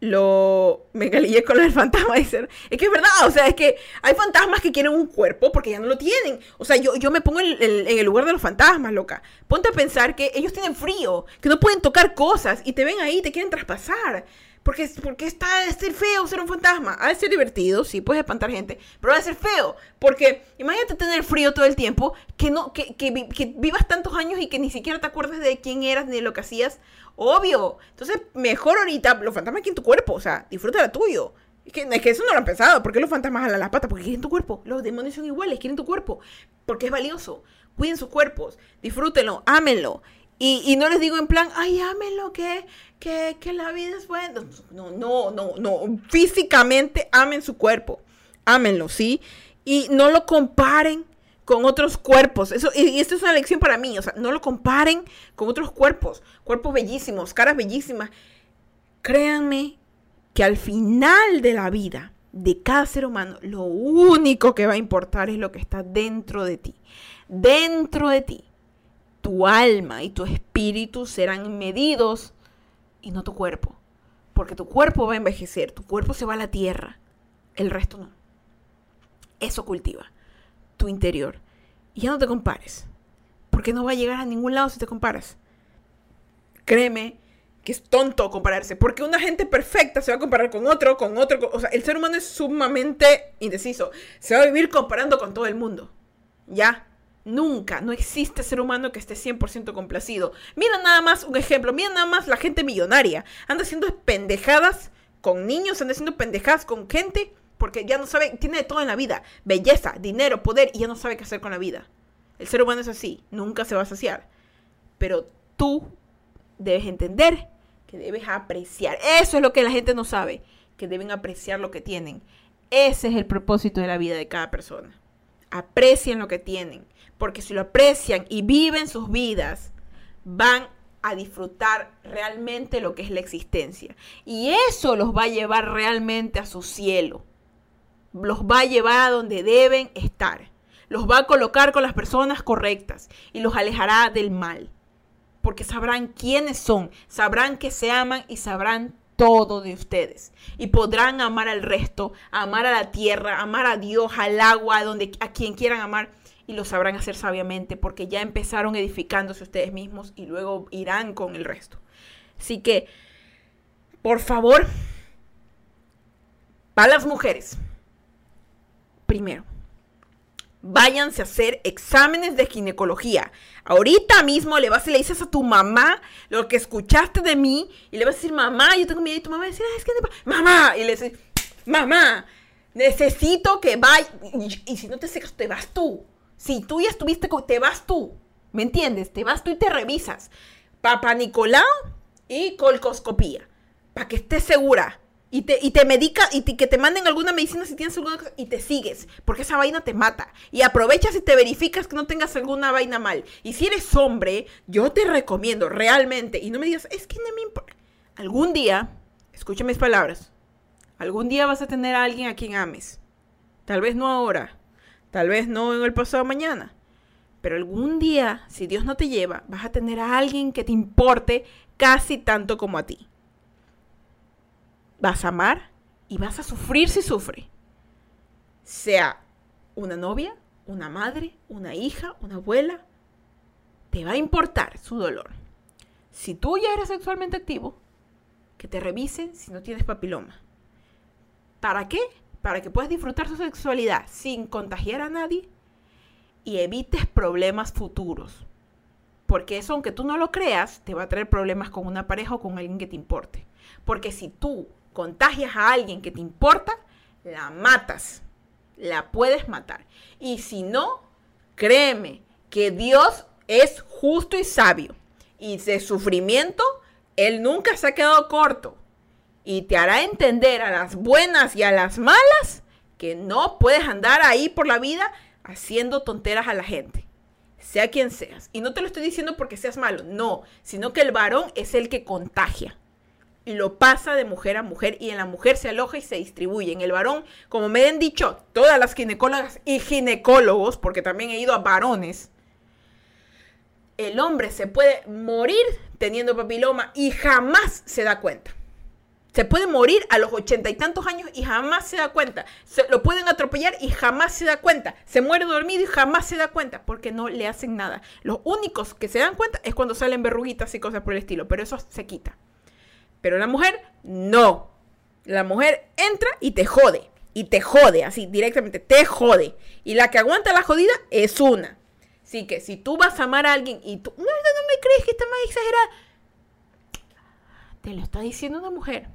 lo me encalillé con el fantasma. Dice. Es que es verdad, o sea, es que hay fantasmas que quieren un cuerpo porque ya no lo tienen. O sea, yo, yo me pongo en, en el lugar de los fantasmas, loca. Ponte a pensar que ellos tienen frío, que no pueden tocar cosas y te ven ahí, te quieren traspasar. Porque, porque está de ser feo ser un fantasma. Ha de ser divertido, sí, puedes espantar gente, pero ha de ser feo. Porque imagínate tener frío todo el tiempo, que, no, que, que, que, vivas tantos años y que ni siquiera te acuerdes de quién eras ni de lo que hacías. Obvio. Entonces, mejor ahorita, los fantasmas aquí en tu cuerpo, o sea, disfruta la tuyo. Es que, es que, eso no lo han pensado. ¿Por qué los fantasmas jalan las patas? Porque quieren tu cuerpo. Los demonios son iguales, quieren tu cuerpo. Porque es valioso. Cuiden sus cuerpos, disfrútenlo, ámenlo Y, no les digo en plan, ay, ámenlo, que, que, que la vida es buena. No, no, no, no. Físicamente amen su cuerpo. Ámenlo, ¿sí? Y no lo comparen con otros cuerpos. Eso, y, esto es una lección para mí. O sea, no lo comparen con otros cuerpos. Cuerpos bellísimos, caras bellísimas. Créanme que al final de la vida de cada ser humano, lo único que va a importar es lo que está dentro de ti. Dentro de ti tu alma y tu espíritu serán medidos y no tu cuerpo. Porque tu cuerpo va a envejecer, tu cuerpo se va a la tierra, el resto no. Eso cultiva tu interior. Y ya no te compares, porque no va a llegar a ningún lado si te comparas. Créeme que es tonto compararse, porque una gente perfecta se va a comparar con otro, con otro, o sea, el ser humano es sumamente indeciso, se va a vivir comparando con todo el mundo. ¿Ya? Nunca, no existe ser humano que esté 100% complacido. Mira nada más un ejemplo, mira nada más la gente millonaria. Anda haciendo pendejadas con niños, anda haciendo pendejadas con gente porque ya no sabe, tiene todo en la vida. Belleza, dinero, poder y ya no sabe qué hacer con la vida. El ser humano es así, nunca se va a saciar. Pero tú debes entender que debes apreciar. Eso es lo que la gente no sabe, que deben apreciar lo que tienen. Ese es el propósito de la vida de cada persona. Aprecien lo que tienen porque si lo aprecian y viven sus vidas, van a disfrutar realmente lo que es la existencia. Y eso los va a llevar realmente a su cielo. Los va a llevar a donde deben estar. Los va a colocar con las personas correctas y los alejará del mal. Porque sabrán quiénes son, sabrán que se aman y sabrán todo de ustedes. Y podrán amar al resto, amar a la tierra, amar a Dios, al agua, a, donde, a quien quieran amar y lo sabrán hacer sabiamente porque ya empezaron edificándose ustedes mismos y luego irán con el resto. Así que, por favor, para las mujeres, primero, váyanse a hacer exámenes de ginecología. Ahorita mismo le vas y le dices a tu mamá lo que escuchaste de mí y le vas a decir, mamá, yo tengo miedo y tu mamá va a es que mamá, y le dices, mamá, necesito que vaya, y, y si no te secas, te vas tú. Si tú ya estuviste, te vas tú, ¿me entiendes? Te vas tú y te revisas. Papa Nicolau y colcoscopía, para que estés segura. Y te, y te medica, y que te manden alguna medicina si tienes alguna cosa, y te sigues, porque esa vaina te mata. Y aprovechas y te verificas que no tengas alguna vaina mal. Y si eres hombre, yo te recomiendo realmente, y no me digas, es que no me importa. Algún día, escucha mis palabras, algún día vas a tener a alguien a quien ames. Tal vez no ahora, Tal vez no en el pasado mañana. Pero algún día, si Dios no te lleva, vas a tener a alguien que te importe casi tanto como a ti. Vas a amar y vas a sufrir si sufre. Sea una novia, una madre, una hija, una abuela, te va a importar su dolor. Si tú ya eres sexualmente activo, que te revisen si no tienes papiloma. ¿Para qué? para que puedas disfrutar su sexualidad sin contagiar a nadie y evites problemas futuros. Porque eso, aunque tú no lo creas, te va a traer problemas con una pareja o con alguien que te importe. Porque si tú contagias a alguien que te importa, la matas. La puedes matar. Y si no, créeme que Dios es justo y sabio. Y de sufrimiento, Él nunca se ha quedado corto y te hará entender a las buenas y a las malas que no puedes andar ahí por la vida haciendo tonteras a la gente, sea quien seas. Y no te lo estoy diciendo porque seas malo, no, sino que el varón es el que contagia. Lo pasa de mujer a mujer y en la mujer se aloja y se distribuye. En el varón, como me han dicho todas las ginecólogas y ginecólogos, porque también he ido a varones, el hombre se puede morir teniendo papiloma y jamás se da cuenta. Se puede morir a los ochenta y tantos años y jamás se da cuenta. Se, lo pueden atropellar y jamás se da cuenta. Se muere dormido y jamás se da cuenta porque no le hacen nada. Los únicos que se dan cuenta es cuando salen verruguitas y cosas por el estilo, pero eso se quita. Pero la mujer, no. La mujer entra y te jode. Y te jode, así directamente, te jode. Y la que aguanta la jodida es una. Así que si tú vas a amar a alguien y tú, no, no, me crees que está más exagerada, te lo está diciendo una mujer.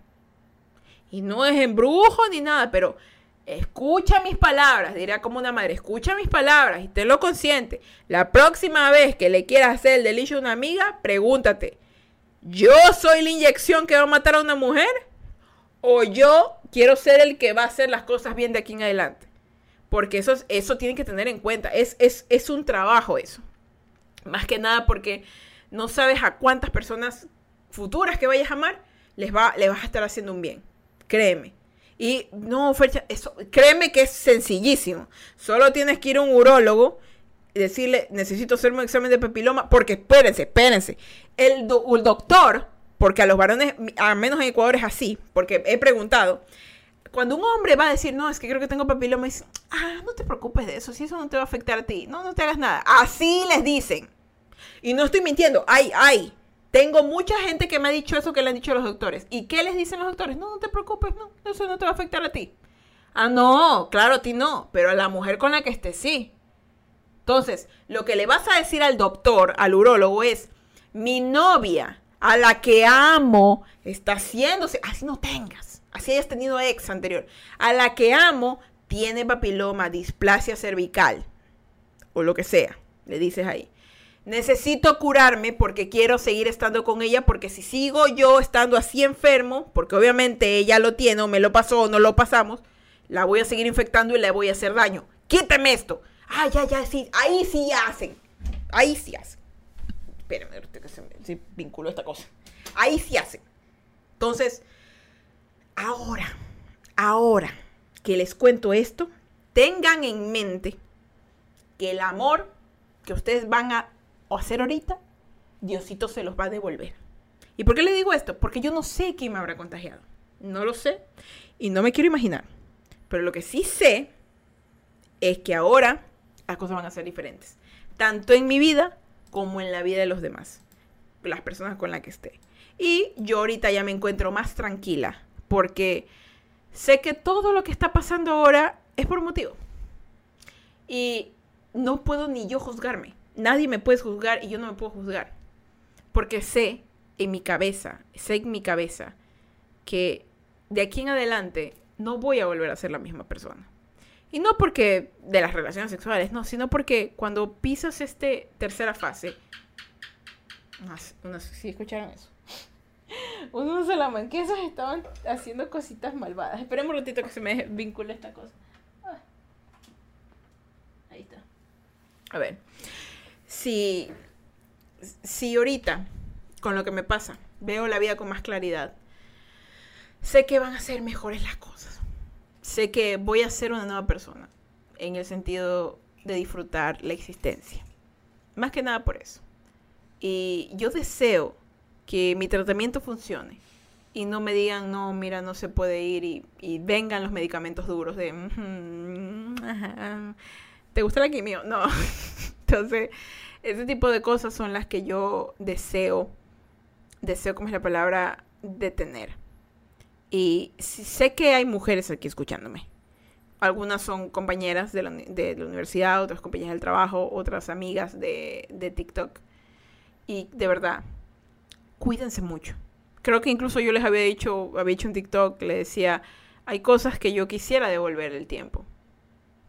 Y no es embrujo ni nada, pero escucha mis palabras, dirá como una madre, escucha mis palabras y tenlo consciente. La próxima vez que le quieras hacer el delicio a una amiga, pregúntate, ¿yo soy la inyección que va a matar a una mujer? ¿O yo quiero ser el que va a hacer las cosas bien de aquí en adelante? Porque eso, eso tienen que tener en cuenta. Es, es, es un trabajo eso. Más que nada porque no sabes a cuántas personas futuras que vayas a amar les, va, les vas a estar haciendo un bien. Créeme. Y no, Fercha, eso, créeme que es sencillísimo. Solo tienes que ir a un urólogo y decirle, necesito hacerme un examen de papiloma, porque espérense, espérense. El, el doctor, porque a los varones, al menos en Ecuador es así, porque he preguntado, cuando un hombre va a decir, no, es que creo que tengo papiloma, dice, ah, no te preocupes de eso, si eso no te va a afectar a ti, no, no te hagas nada. Así les dicen. Y no estoy mintiendo, ay, ay, tengo mucha gente que me ha dicho eso que le han dicho los doctores. ¿Y qué les dicen los doctores? No, no te preocupes, no, eso no te va a afectar a ti. Ah, no, claro, a ti no, pero a la mujer con la que estés sí. Entonces, lo que le vas a decir al doctor, al urólogo, es, mi novia, a la que amo, está haciéndose, así no tengas, así hayas tenido ex anterior, a la que amo, tiene papiloma, displasia cervical, o lo que sea, le dices ahí necesito curarme porque quiero seguir estando con ella, porque si sigo yo estando así enfermo, porque obviamente ella lo tiene o me lo pasó o no lo pasamos, la voy a seguir infectando y le voy a hacer daño. Quíteme esto. Ah, ya, ya, sí, ahí sí hacen. Ahí sí hacen. Espérame, que se, se vinculó esta cosa. Ahí sí hacen. Entonces, ahora, ahora que les cuento esto, tengan en mente que el amor que ustedes van a hacer ahorita, Diosito se los va a devolver. ¿Y por qué le digo esto? Porque yo no sé quién me habrá contagiado. No lo sé y no me quiero imaginar. Pero lo que sí sé es que ahora las cosas van a ser diferentes. Tanto en mi vida como en la vida de los demás. Las personas con las que esté. Y yo ahorita ya me encuentro más tranquila porque sé que todo lo que está pasando ahora es por motivo. Y no puedo ni yo juzgarme nadie me puede juzgar y yo no me puedo juzgar. Porque sé en mi cabeza, sé en mi cabeza que de aquí en adelante no voy a volver a ser la misma persona. Y no porque de las relaciones sexuales, no, sino porque cuando pisas este tercera fase, unos, ¿sí escucharon eso? (laughs) Unos salamanquesos estaban haciendo cositas malvadas. Esperemos un ratito que se me vincule esta cosa. Ahí está. A ver si, si ahorita, con lo que me pasa, veo la vida con más claridad, sé que van a ser mejores las cosas. Sé que voy a ser una nueva persona en el sentido de disfrutar la existencia. Más que nada por eso. Y yo deseo que mi tratamiento funcione y no me digan, no, mira, no se puede ir y, vengan los medicamentos duros de, ¿te gusta la quimio? No. (laughs) Entonces, ese tipo de cosas son las que yo deseo, deseo, como es la palabra, detener. Y sé que hay mujeres aquí escuchándome. Algunas son compañeras de la, universidad, otras compañeras del trabajo, otras amigas de, de TikTok. Y de verdad, cuídense mucho. Creo que incluso yo les había dicho, había hecho un TikTok, le decía, hay cosas que yo quisiera devolver el tiempo.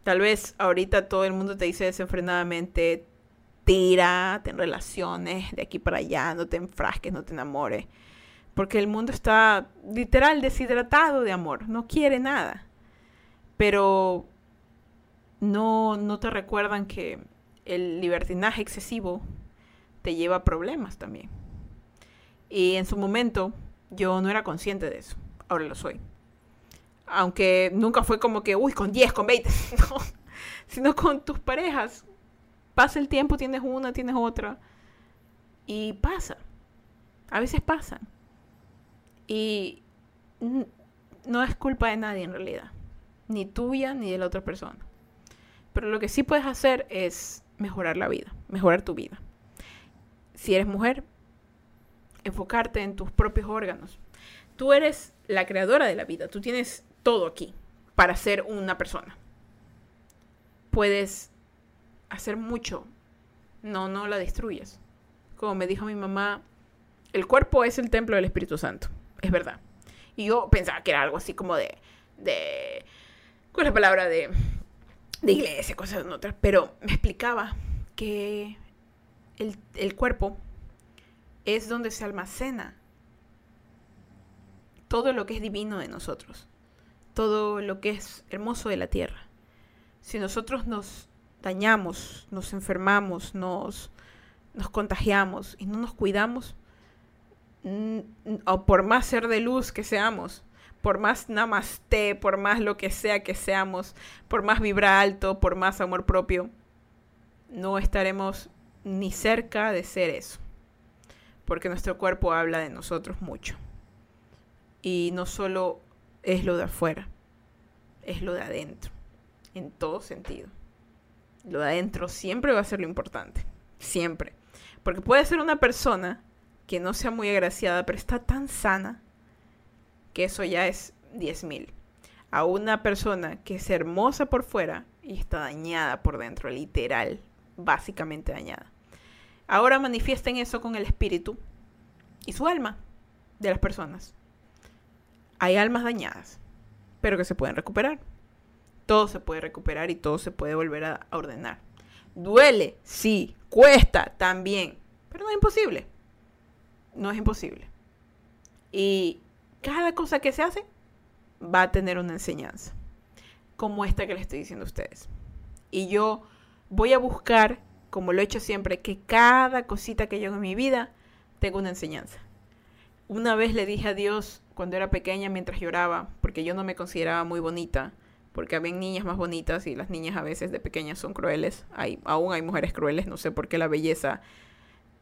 Tal vez ahorita todo el mundo te dice desenfrenadamente, tira, ten relaciones de aquí para allá, no te enfrasques, no te enamores. Porque el mundo está literal deshidratado de amor, no quiere nada. Pero no, no te recuerdan que el libertinaje excesivo te lleva a problemas también. Y en su momento yo no era consciente de eso, ahora lo soy aunque nunca fue como que, uy, con 10, con 20, (laughs) no, sino con tus parejas. Pasa el tiempo, tienes una, tienes otra, y pasa. A veces pasan. Y no es culpa de nadie en realidad, ni tuya ni de la otra persona. Pero lo que sí puedes hacer es mejorar la vida, mejorar tu vida. Si eres mujer, enfocarte en tus propios órganos. Tú eres la creadora de la vida, tú tienes todo aquí para ser una persona. Puedes hacer mucho, no, no la destruyes. Como me dijo mi mamá, el cuerpo es el templo del Espíritu Santo, es verdad. Y yo pensaba que era algo así como de, de con la palabra de, de iglesia, cosas otras, pero me explicaba que el, el cuerpo es donde se almacena todo lo que es divino de nosotros, todo lo que es hermoso de la tierra. Si nosotros nos dañamos, nos enfermamos, nos, nos contagiamos y no nos cuidamos, o por más ser de luz que seamos, por más namaste, por más lo que sea que seamos, por más vibra alto, por más amor propio, no estaremos ni cerca de ser eso. Porque nuestro cuerpo habla de nosotros mucho. Y no solo es lo de afuera, es lo de adentro, en todo sentido. Lo de adentro siempre va a ser lo importante, siempre. Porque puede ser una persona que no sea muy agraciada, pero está tan sana que eso ya es 10.000. A una persona que es hermosa por fuera y está dañada por dentro, literal, básicamente dañada. Ahora manifiesten eso con el espíritu y su alma de las personas. Hay almas dañadas, pero que se pueden recuperar. Todo se puede recuperar y todo se puede volver a ordenar. Duele, sí, cuesta también, pero no es imposible. No es imposible. Y cada cosa que se hace va a tener una enseñanza, como esta que les estoy diciendo a ustedes. Y yo voy a buscar, como lo he hecho siempre, que cada cosita que yo en mi vida tenga una enseñanza. Una vez le dije a Dios cuando era pequeña mientras lloraba, porque yo no me consideraba muy bonita, porque había niñas más bonitas y las niñas a veces de pequeñas son crueles. Hay, aún hay mujeres crueles, no sé por qué la belleza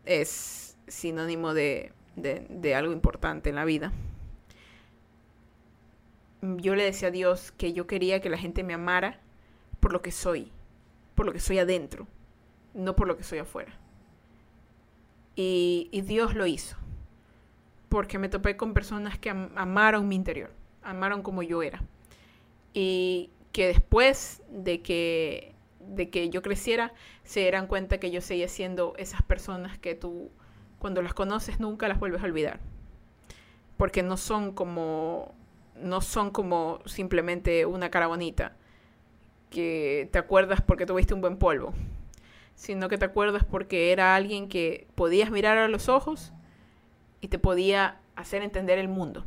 es sinónimo de, de algo importante en la vida. Yo le decía a Dios que yo quería que la gente me amara por lo que soy, por lo que soy adentro, no por lo que soy afuera. Y, Dios lo hizo, porque me topé con personas que amaron mi interior, amaron como yo era. Y que después de que, de que yo creciera, se dieran cuenta que yo seguía siendo esas personas que tú, cuando las conoces, nunca las vuelves a olvidar. Porque no son como, no son como simplemente una cara bonita que te acuerdas porque tuviste un buen polvo, sino que te acuerdas porque era alguien que podías mirar a los ojos y te podía hacer entender el mundo.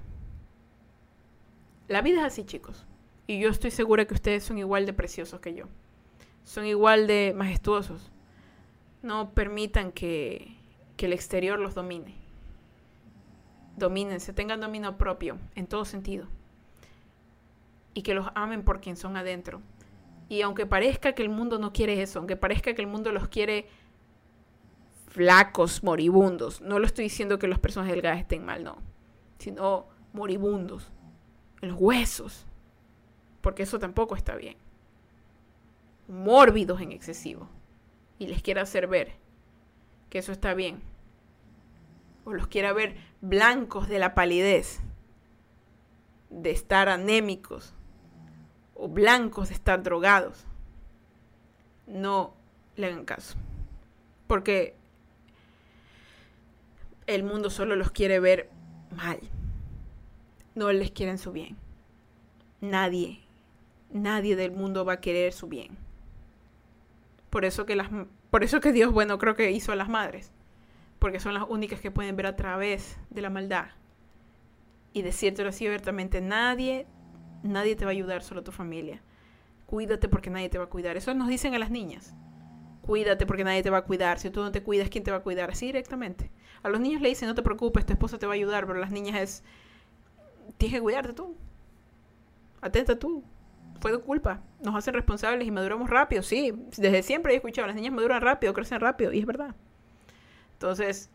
La vida es así, chicos. Y yo estoy segura que ustedes son igual de preciosos que yo. Son igual de majestuosos. No permitan que, que el exterior los domine. Domínense, tengan dominio propio en todo sentido. Y que los amen por quien son adentro. Y aunque parezca que el mundo no quiere eso, aunque parezca que el mundo los quiere flacos, moribundos, no lo estoy diciendo que las personas delgadas estén mal, no, sino moribundos, los huesos, porque eso tampoco está bien. Mórbidos en excesivo. Y les quiera hacer ver que eso está bien. O los quiera ver blancos de la palidez, de estar anémicos, o blancos de estar drogados. No le hagan caso. Porque el mundo solo los quiere ver mal. No les quieren su bien. Nadie, nadie del mundo va a querer su bien. Por eso que las por eso que Dios, bueno, creo que hizo a las madres, porque son las únicas que pueden ver a través de la maldad. Y decírtelo así abiertamente, nadie nadie te va a ayudar, solo tu familia. Cuídate porque nadie te va a cuidar. Eso nos dicen a las niñas. Cuídate porque nadie te va a cuidar. Si tú no te cuidas, ¿quién te va a cuidar? Así directamente. A los niños le dicen, no te preocupes, tu esposa te va a ayudar, pero a las niñas es, tienes que cuidarte tú. Atenta tú. Fue tu culpa. Nos hacen responsables y maduramos rápido. Sí, desde siempre he escuchado, las niñas maduran rápido, crecen rápido, y es verdad. Entonces,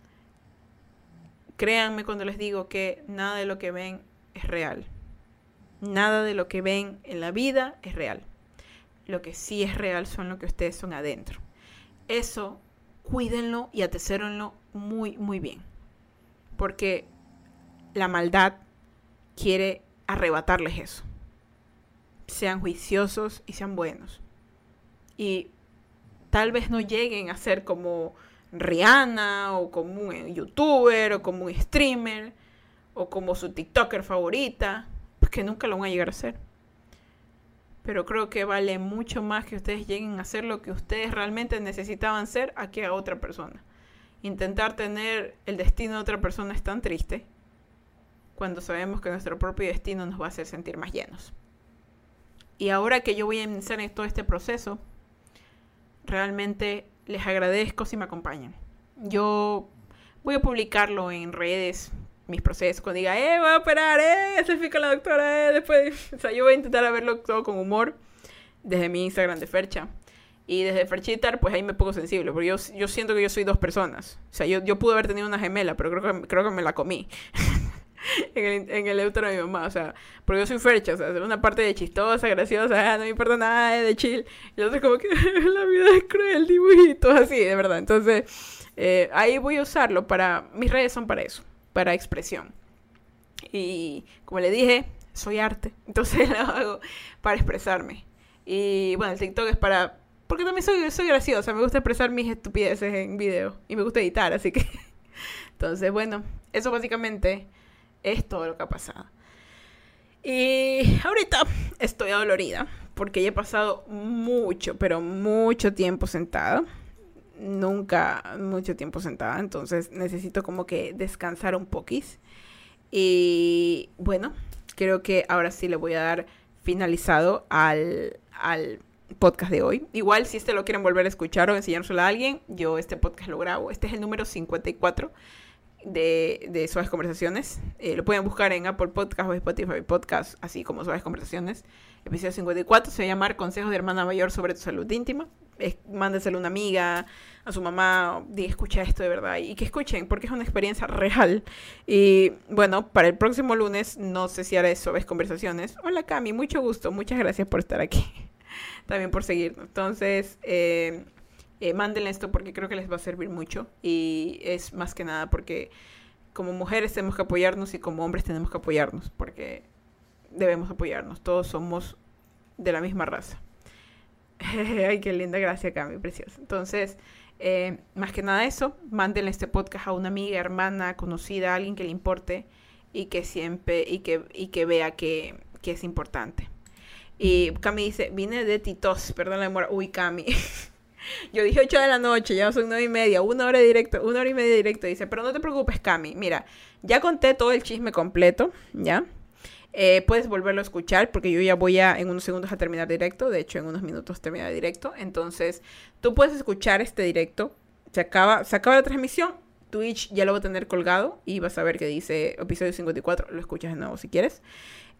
créanme cuando les digo que nada de lo que ven es real. Nada de lo que ven en la vida es real. Lo que sí es real son lo que ustedes son adentro. Eso, cuídenlo y atesórenlo muy, muy bien. Porque la maldad quiere arrebatarles eso. Sean juiciosos y sean buenos. Y tal vez no lleguen a ser como Rihanna o como un youtuber o como un streamer o como su TikToker favorita que nunca lo van a llegar a ser. pero creo que vale mucho más que ustedes lleguen a ser lo que ustedes realmente necesitaban ser a que a otra persona. Intentar tener el destino de otra persona es tan triste cuando sabemos que nuestro propio destino nos va a hacer sentir más llenos. Y ahora que yo voy a iniciar en todo este proceso, realmente les agradezco si me acompañan. Yo voy a publicarlo en redes, mis procesos, cuando diga, eh, voy a operar, eh, selfie con la doctora, eh, después, (laughs) o sea, yo voy a intentar verlo todo con humor desde mi Instagram de Fercha. Y desde Ferchitar, pues ahí me pongo sensible, porque yo, yo siento que yo soy dos personas. O sea, yo, yo pude haber tenido una gemela, pero creo que, creo que me la comí. (laughs) (laughs) en, el, en el de mi mamá, o sea, porque yo soy Fercha, o sea, una parte de chistosa, graciosa, ah, no me importa nada, de chill. Y otro como que (laughs) la vida es cruel, dibujitos así, de verdad. Entonces, eh, ahí voy a usarlo para, mis redes son para eso para expresión. Y como le dije, soy arte, (laughs) entonces lo hago para expresarme. Y bueno, el TikTok es para... Porque también soy, soy graciosa, me gusta expresar mis estupideces en video y me gusta editar, así que... Entonces, bueno, eso básicamente es todo lo que ha pasado. Y ahorita estoy adolorida porque he pasado mucho, pero mucho tiempo sentada nunca mucho tiempo sentada, entonces necesito como que descansar un poquis. Y bueno, creo que ahora sí le voy a dar finalizado al, al podcast de hoy. Igual si este lo quieren volver a escuchar o enseñárselo a alguien, yo este podcast lo grabo. Este es el número 54 de, de Suaves Conversaciones. Eh, lo pueden buscar en Apple Podcast o Spotify Podcast, así como Suaves Conversaciones. Episodio 54 se va a llamar Consejos de Hermana Mayor sobre tu salud íntima mándeselo a una amiga, a su mamá, di, escucha esto de verdad y que escuchen porque es una experiencia real. Y bueno, para el próximo lunes no sé si haré eso, ves conversaciones. Hola Cami, mucho gusto, muchas gracias por estar aquí, (laughs) también por seguirnos. Entonces, eh, eh, mándenle esto porque creo que les va a servir mucho y es más que nada porque como mujeres tenemos que apoyarnos y como hombres tenemos que apoyarnos porque debemos apoyarnos, todos somos de la misma raza. (laughs) Ay, qué linda, gracia, Cami, preciosa. Entonces, eh, más que nada eso, mándenle este podcast a una amiga, hermana, conocida, alguien que le importe y que siempre, y que, y que vea que, que es importante. Y Cami dice, vine de Titos, perdón la demora. Uy, Cami. (laughs) Yo dije 8 de la noche, ya son 9 y media, una hora directo, una hora y media directo. Dice, pero no te preocupes, Cami. Mira, ya conté todo el chisme completo, ¿ya? Eh, puedes volverlo a escuchar porque yo ya voy a en unos segundos a terminar directo. De hecho, en unos minutos termina directo. Entonces, tú puedes escuchar este directo. Se acaba, se acaba la transmisión. Twitch ya lo va a tener colgado y vas a ver que dice episodio 54. Lo escuchas de nuevo si quieres.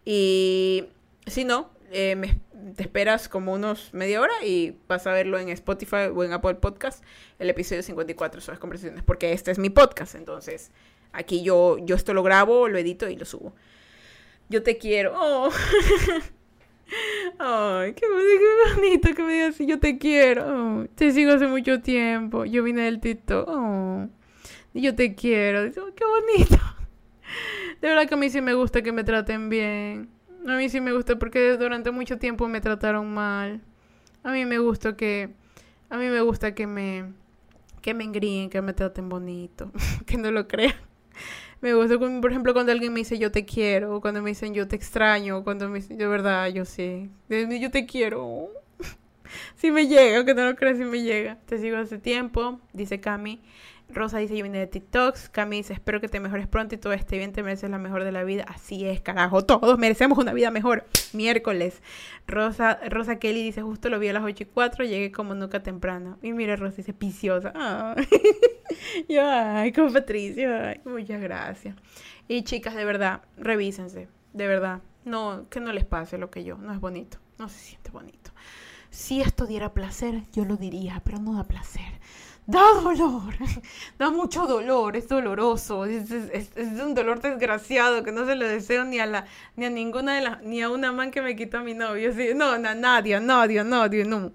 Y si no, eh, te esperas como unos media hora y vas a verlo en Spotify o en Apple Podcast, el episodio 54 sobre conversaciones, porque este es mi podcast, entonces aquí yo, yo esto lo grabo, lo edito y lo subo. Yo te quiero. Oh. (laughs) Ay, qué, bonito que me digas yo te quiero. Te sigo hace mucho tiempo. Yo vine del TikTok. Oh, yo te quiero. Oh, qué bonito. (laughs) De verdad que a mí sí me gusta que me traten bien. A mí sí me gusta porque durante mucho tiempo me trataron mal. A mí me gusta que a mí me gusta que me que me engríen, que me traten bonito, (laughs) que no lo crean. Me gusta, por ejemplo, cuando alguien me dice yo te quiero, cuando me dicen yo te extraño, cuando me dicen, de verdad, yo sí, yo te quiero. (laughs) si me llega, aunque no lo creas, si me llega. Te sigo hace tiempo, dice Cami. Rosa dice, yo vine de TikToks. Cami dice, espero que te mejores pronto y todo esté bien, te mereces la mejor de la vida. Así es, carajo, todos merecemos una vida mejor. Miércoles. Rosa, Rosa Kelly dice, justo lo vi a las 8 y 4, llegué como nunca temprano. Y mira, Rosa dice, piciosa. Ay. (laughs) yo, ay, como Patricia, ay, muchas gracias. Y chicas, de verdad, revísense, de verdad. No, que no les pase lo que yo, no es bonito, no se siente bonito. Si esto diera placer, yo lo diría, pero no da placer da dolor, (laughs) da mucho dolor, es doloroso, es, un dolor desgraciado que no se lo deseo ni a la, ni a ninguna de las, ni a una man que me quitó a mi novio, sí, no, no, nadie, nadie, nadie, no,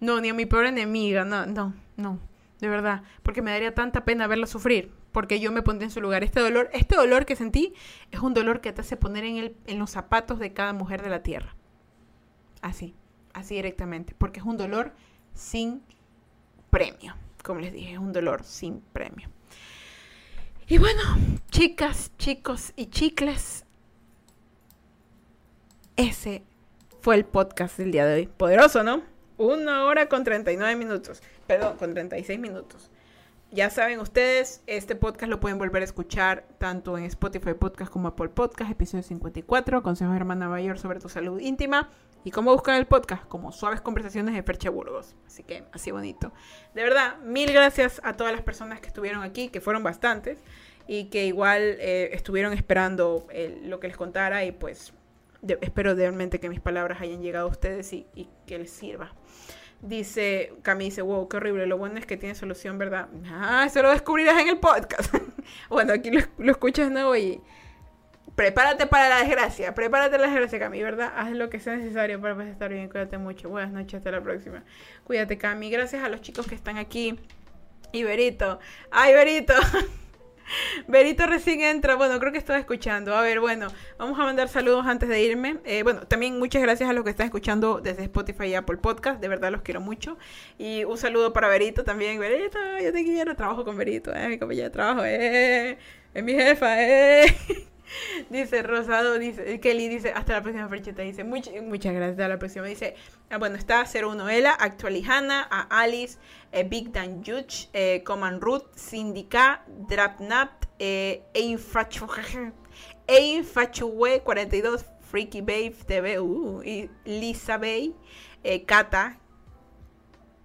no, ni a mi peor enemiga, no, no, no, de verdad, porque me daría tanta pena verla sufrir, porque yo me pondría en su lugar. Este dolor, este dolor que sentí es un dolor que te hace poner en, el, en los zapatos de cada mujer de la tierra, así, así directamente, porque es un dolor sin premio como les dije, es un dolor sin premio. Y bueno, chicas, chicos y chicles, ese fue el podcast del día de hoy. Poderoso, ¿no? Una hora con 39 minutos. Perdón, con 36 minutos. Ya saben ustedes, este podcast lo pueden volver a escuchar tanto en Spotify Podcast como Apple Podcast, episodio 54, Consejos de Hermana Mayor sobre tu salud íntima. ¿Y cómo buscar el podcast? Como Suaves Conversaciones de Fercha Burgos. Así que así bonito. De verdad, mil gracias a todas las personas que estuvieron aquí, que fueron bastantes, y que igual eh, estuvieron esperando eh, lo que les contara y pues espero realmente que mis palabras hayan llegado a ustedes y, que les sirva. Dice, Cami dice, wow, qué horrible. Lo bueno es que tiene solución, ¿verdad? Ah, eso lo descubrirás en el podcast. (laughs) bueno, aquí lo, escuchas ¿no? y prepárate para la desgracia. Prepárate la desgracia, Cami, ¿verdad? Haz lo que sea necesario para pues, estar bien. Cuídate mucho. Buenas noches, hasta la próxima. Cuídate, Cami. Gracias a los chicos que están aquí. Y Berito. ¡Ay, Berito! (laughs) Berito recién entra, bueno, creo que estaba escuchando. A ver, bueno, vamos a mandar saludos antes de irme. Eh, bueno, también muchas gracias a los que están escuchando desde Spotify y Apple Podcast, de verdad los quiero mucho. Y un saludo para Berito también. Berito, yo te quiero, trabajo con Berito, eh, mi compañera de trabajo, eh, es mi jefa, eh. (laughs) dice Rosado, dice Kelly dice, hasta la próxima frecheta, dice, muchas gracias, hasta la próxima. Dice, ah, bueno, está 01 Ela, Actualijana, a Alice, eh, Big Dan Juch, eh, Coman Root, Syndica, Drapnap, eh, Einfachuwe (laughs) 42, Freaky Babe TV, uh, y Lisa Bay, eh, Kata,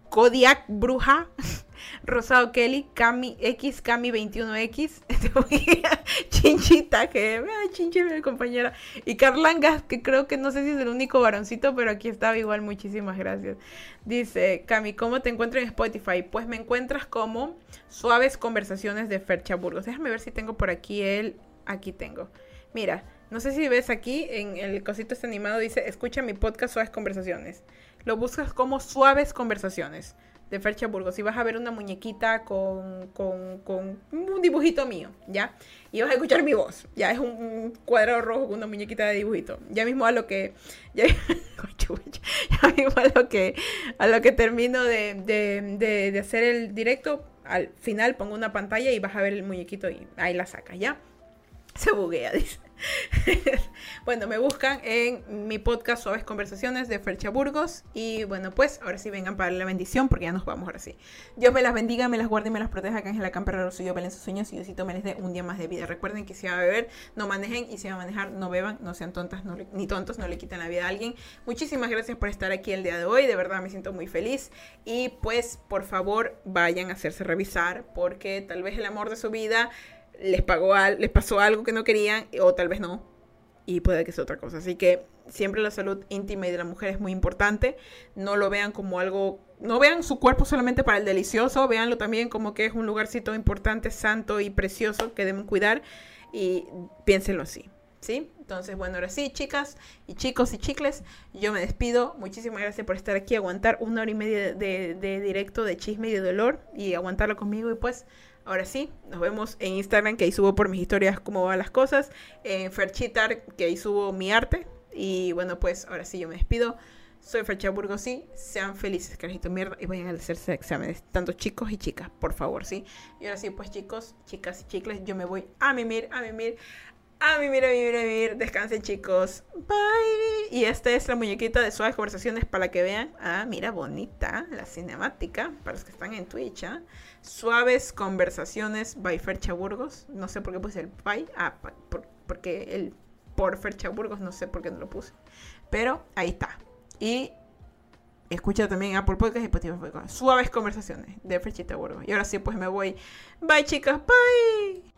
Kodiak Bruja, (laughs) Rosado Kelly, Cami X, Cami 21X, Chinchita, que ay, Chinche, mi compañera, y Carlangas, que creo que no sé si es el único varoncito, pero aquí estaba igual, muchísimas gracias. Dice, Cami, ¿cómo te encuentro en Spotify? Pues me encuentras como Suaves Conversaciones de Fercha Burgos. Déjame ver si tengo por aquí el, aquí tengo. Mira, no sé si ves aquí en el cosito este animado, dice, escucha mi podcast Suaves Conversaciones. Lo buscas como Suaves Conversaciones de Fercha Burgos y vas a ver una muñequita con, con, un dibujito mío, ¿ya? Y vas a escuchar mi voz, ya es un, cuadrado rojo con una muñequita de dibujito. Ya mismo a lo que, ya, (laughs) mismo a lo que, a lo que termino de, de, de, hacer el directo, al final pongo una pantalla y vas a ver el muñequito y ahí la sacas, ¿ya? Se buguea, dice. (laughs) bueno, me buscan en mi podcast Suaves Conversaciones de Fercha Burgos. Y bueno, pues ahora sí vengan para la bendición porque ya nos vamos ahora sí. Dios me las bendiga, me las guarde y me las proteja. Que Ángela Camperero suyo, Belén sus sueños y Diosito me les dé un día más de vida. Recuerden que si van a beber, no manejen y si van a manejar, no beban, no sean tontas ni tontos, no le quiten la vida a alguien. Muchísimas gracias por estar aquí el día de hoy. De verdad me siento muy feliz. Y pues por favor vayan a hacerse revisar porque tal vez el amor de su vida les, pagó les pasó algo que no querían o tal vez no. Y puede que sea otra cosa. Así que siempre la salud íntima y de la mujer es muy importante. No lo vean como algo, no vean su cuerpo solamente para el delicioso, véanlo también como que es un lugarcito importante, santo y precioso que deben cuidar y piénsenlo así. ¿Sí? Entonces, bueno, ahora sí, chicas y chicos y chicles, yo me despido. Muchísimas gracias por estar aquí, aguantar una hora y media de, de directo de chisme y de dolor y aguantarlo conmigo. Y pues, Ahora sí, nos vemos en Instagram, que ahí subo por mis historias cómo van las cosas. En Ferchitar, que ahí subo mi arte. Y bueno, pues ahora sí yo me despido. Soy Fercha Burgos, sí. Sean felices, carajito mierda. Y vayan a hacerse exámenes, tanto chicos y chicas, por favor, sí. Y ahora sí, pues chicos, chicas y chicles, yo me voy a mimir, a mimir, a mimir, a mimir, a mimir. Descansen, chicos. Bye. Y esta es la muñequita de suaves conversaciones para que vean. Ah, mira, bonita. La cinemática. Para los que están en Twitch, ¿ah? Suaves Conversaciones by Fercha Burgos. No sé por qué puse el by. Ah, porque el por Fercha Burgos, no sé por qué no lo puse. Pero ahí está. Y escucha también Apple Podcast y Spotify. Suaves Conversaciones de Ferchita Burgos. Y ahora sí, pues me voy. Bye, chicas. Bye.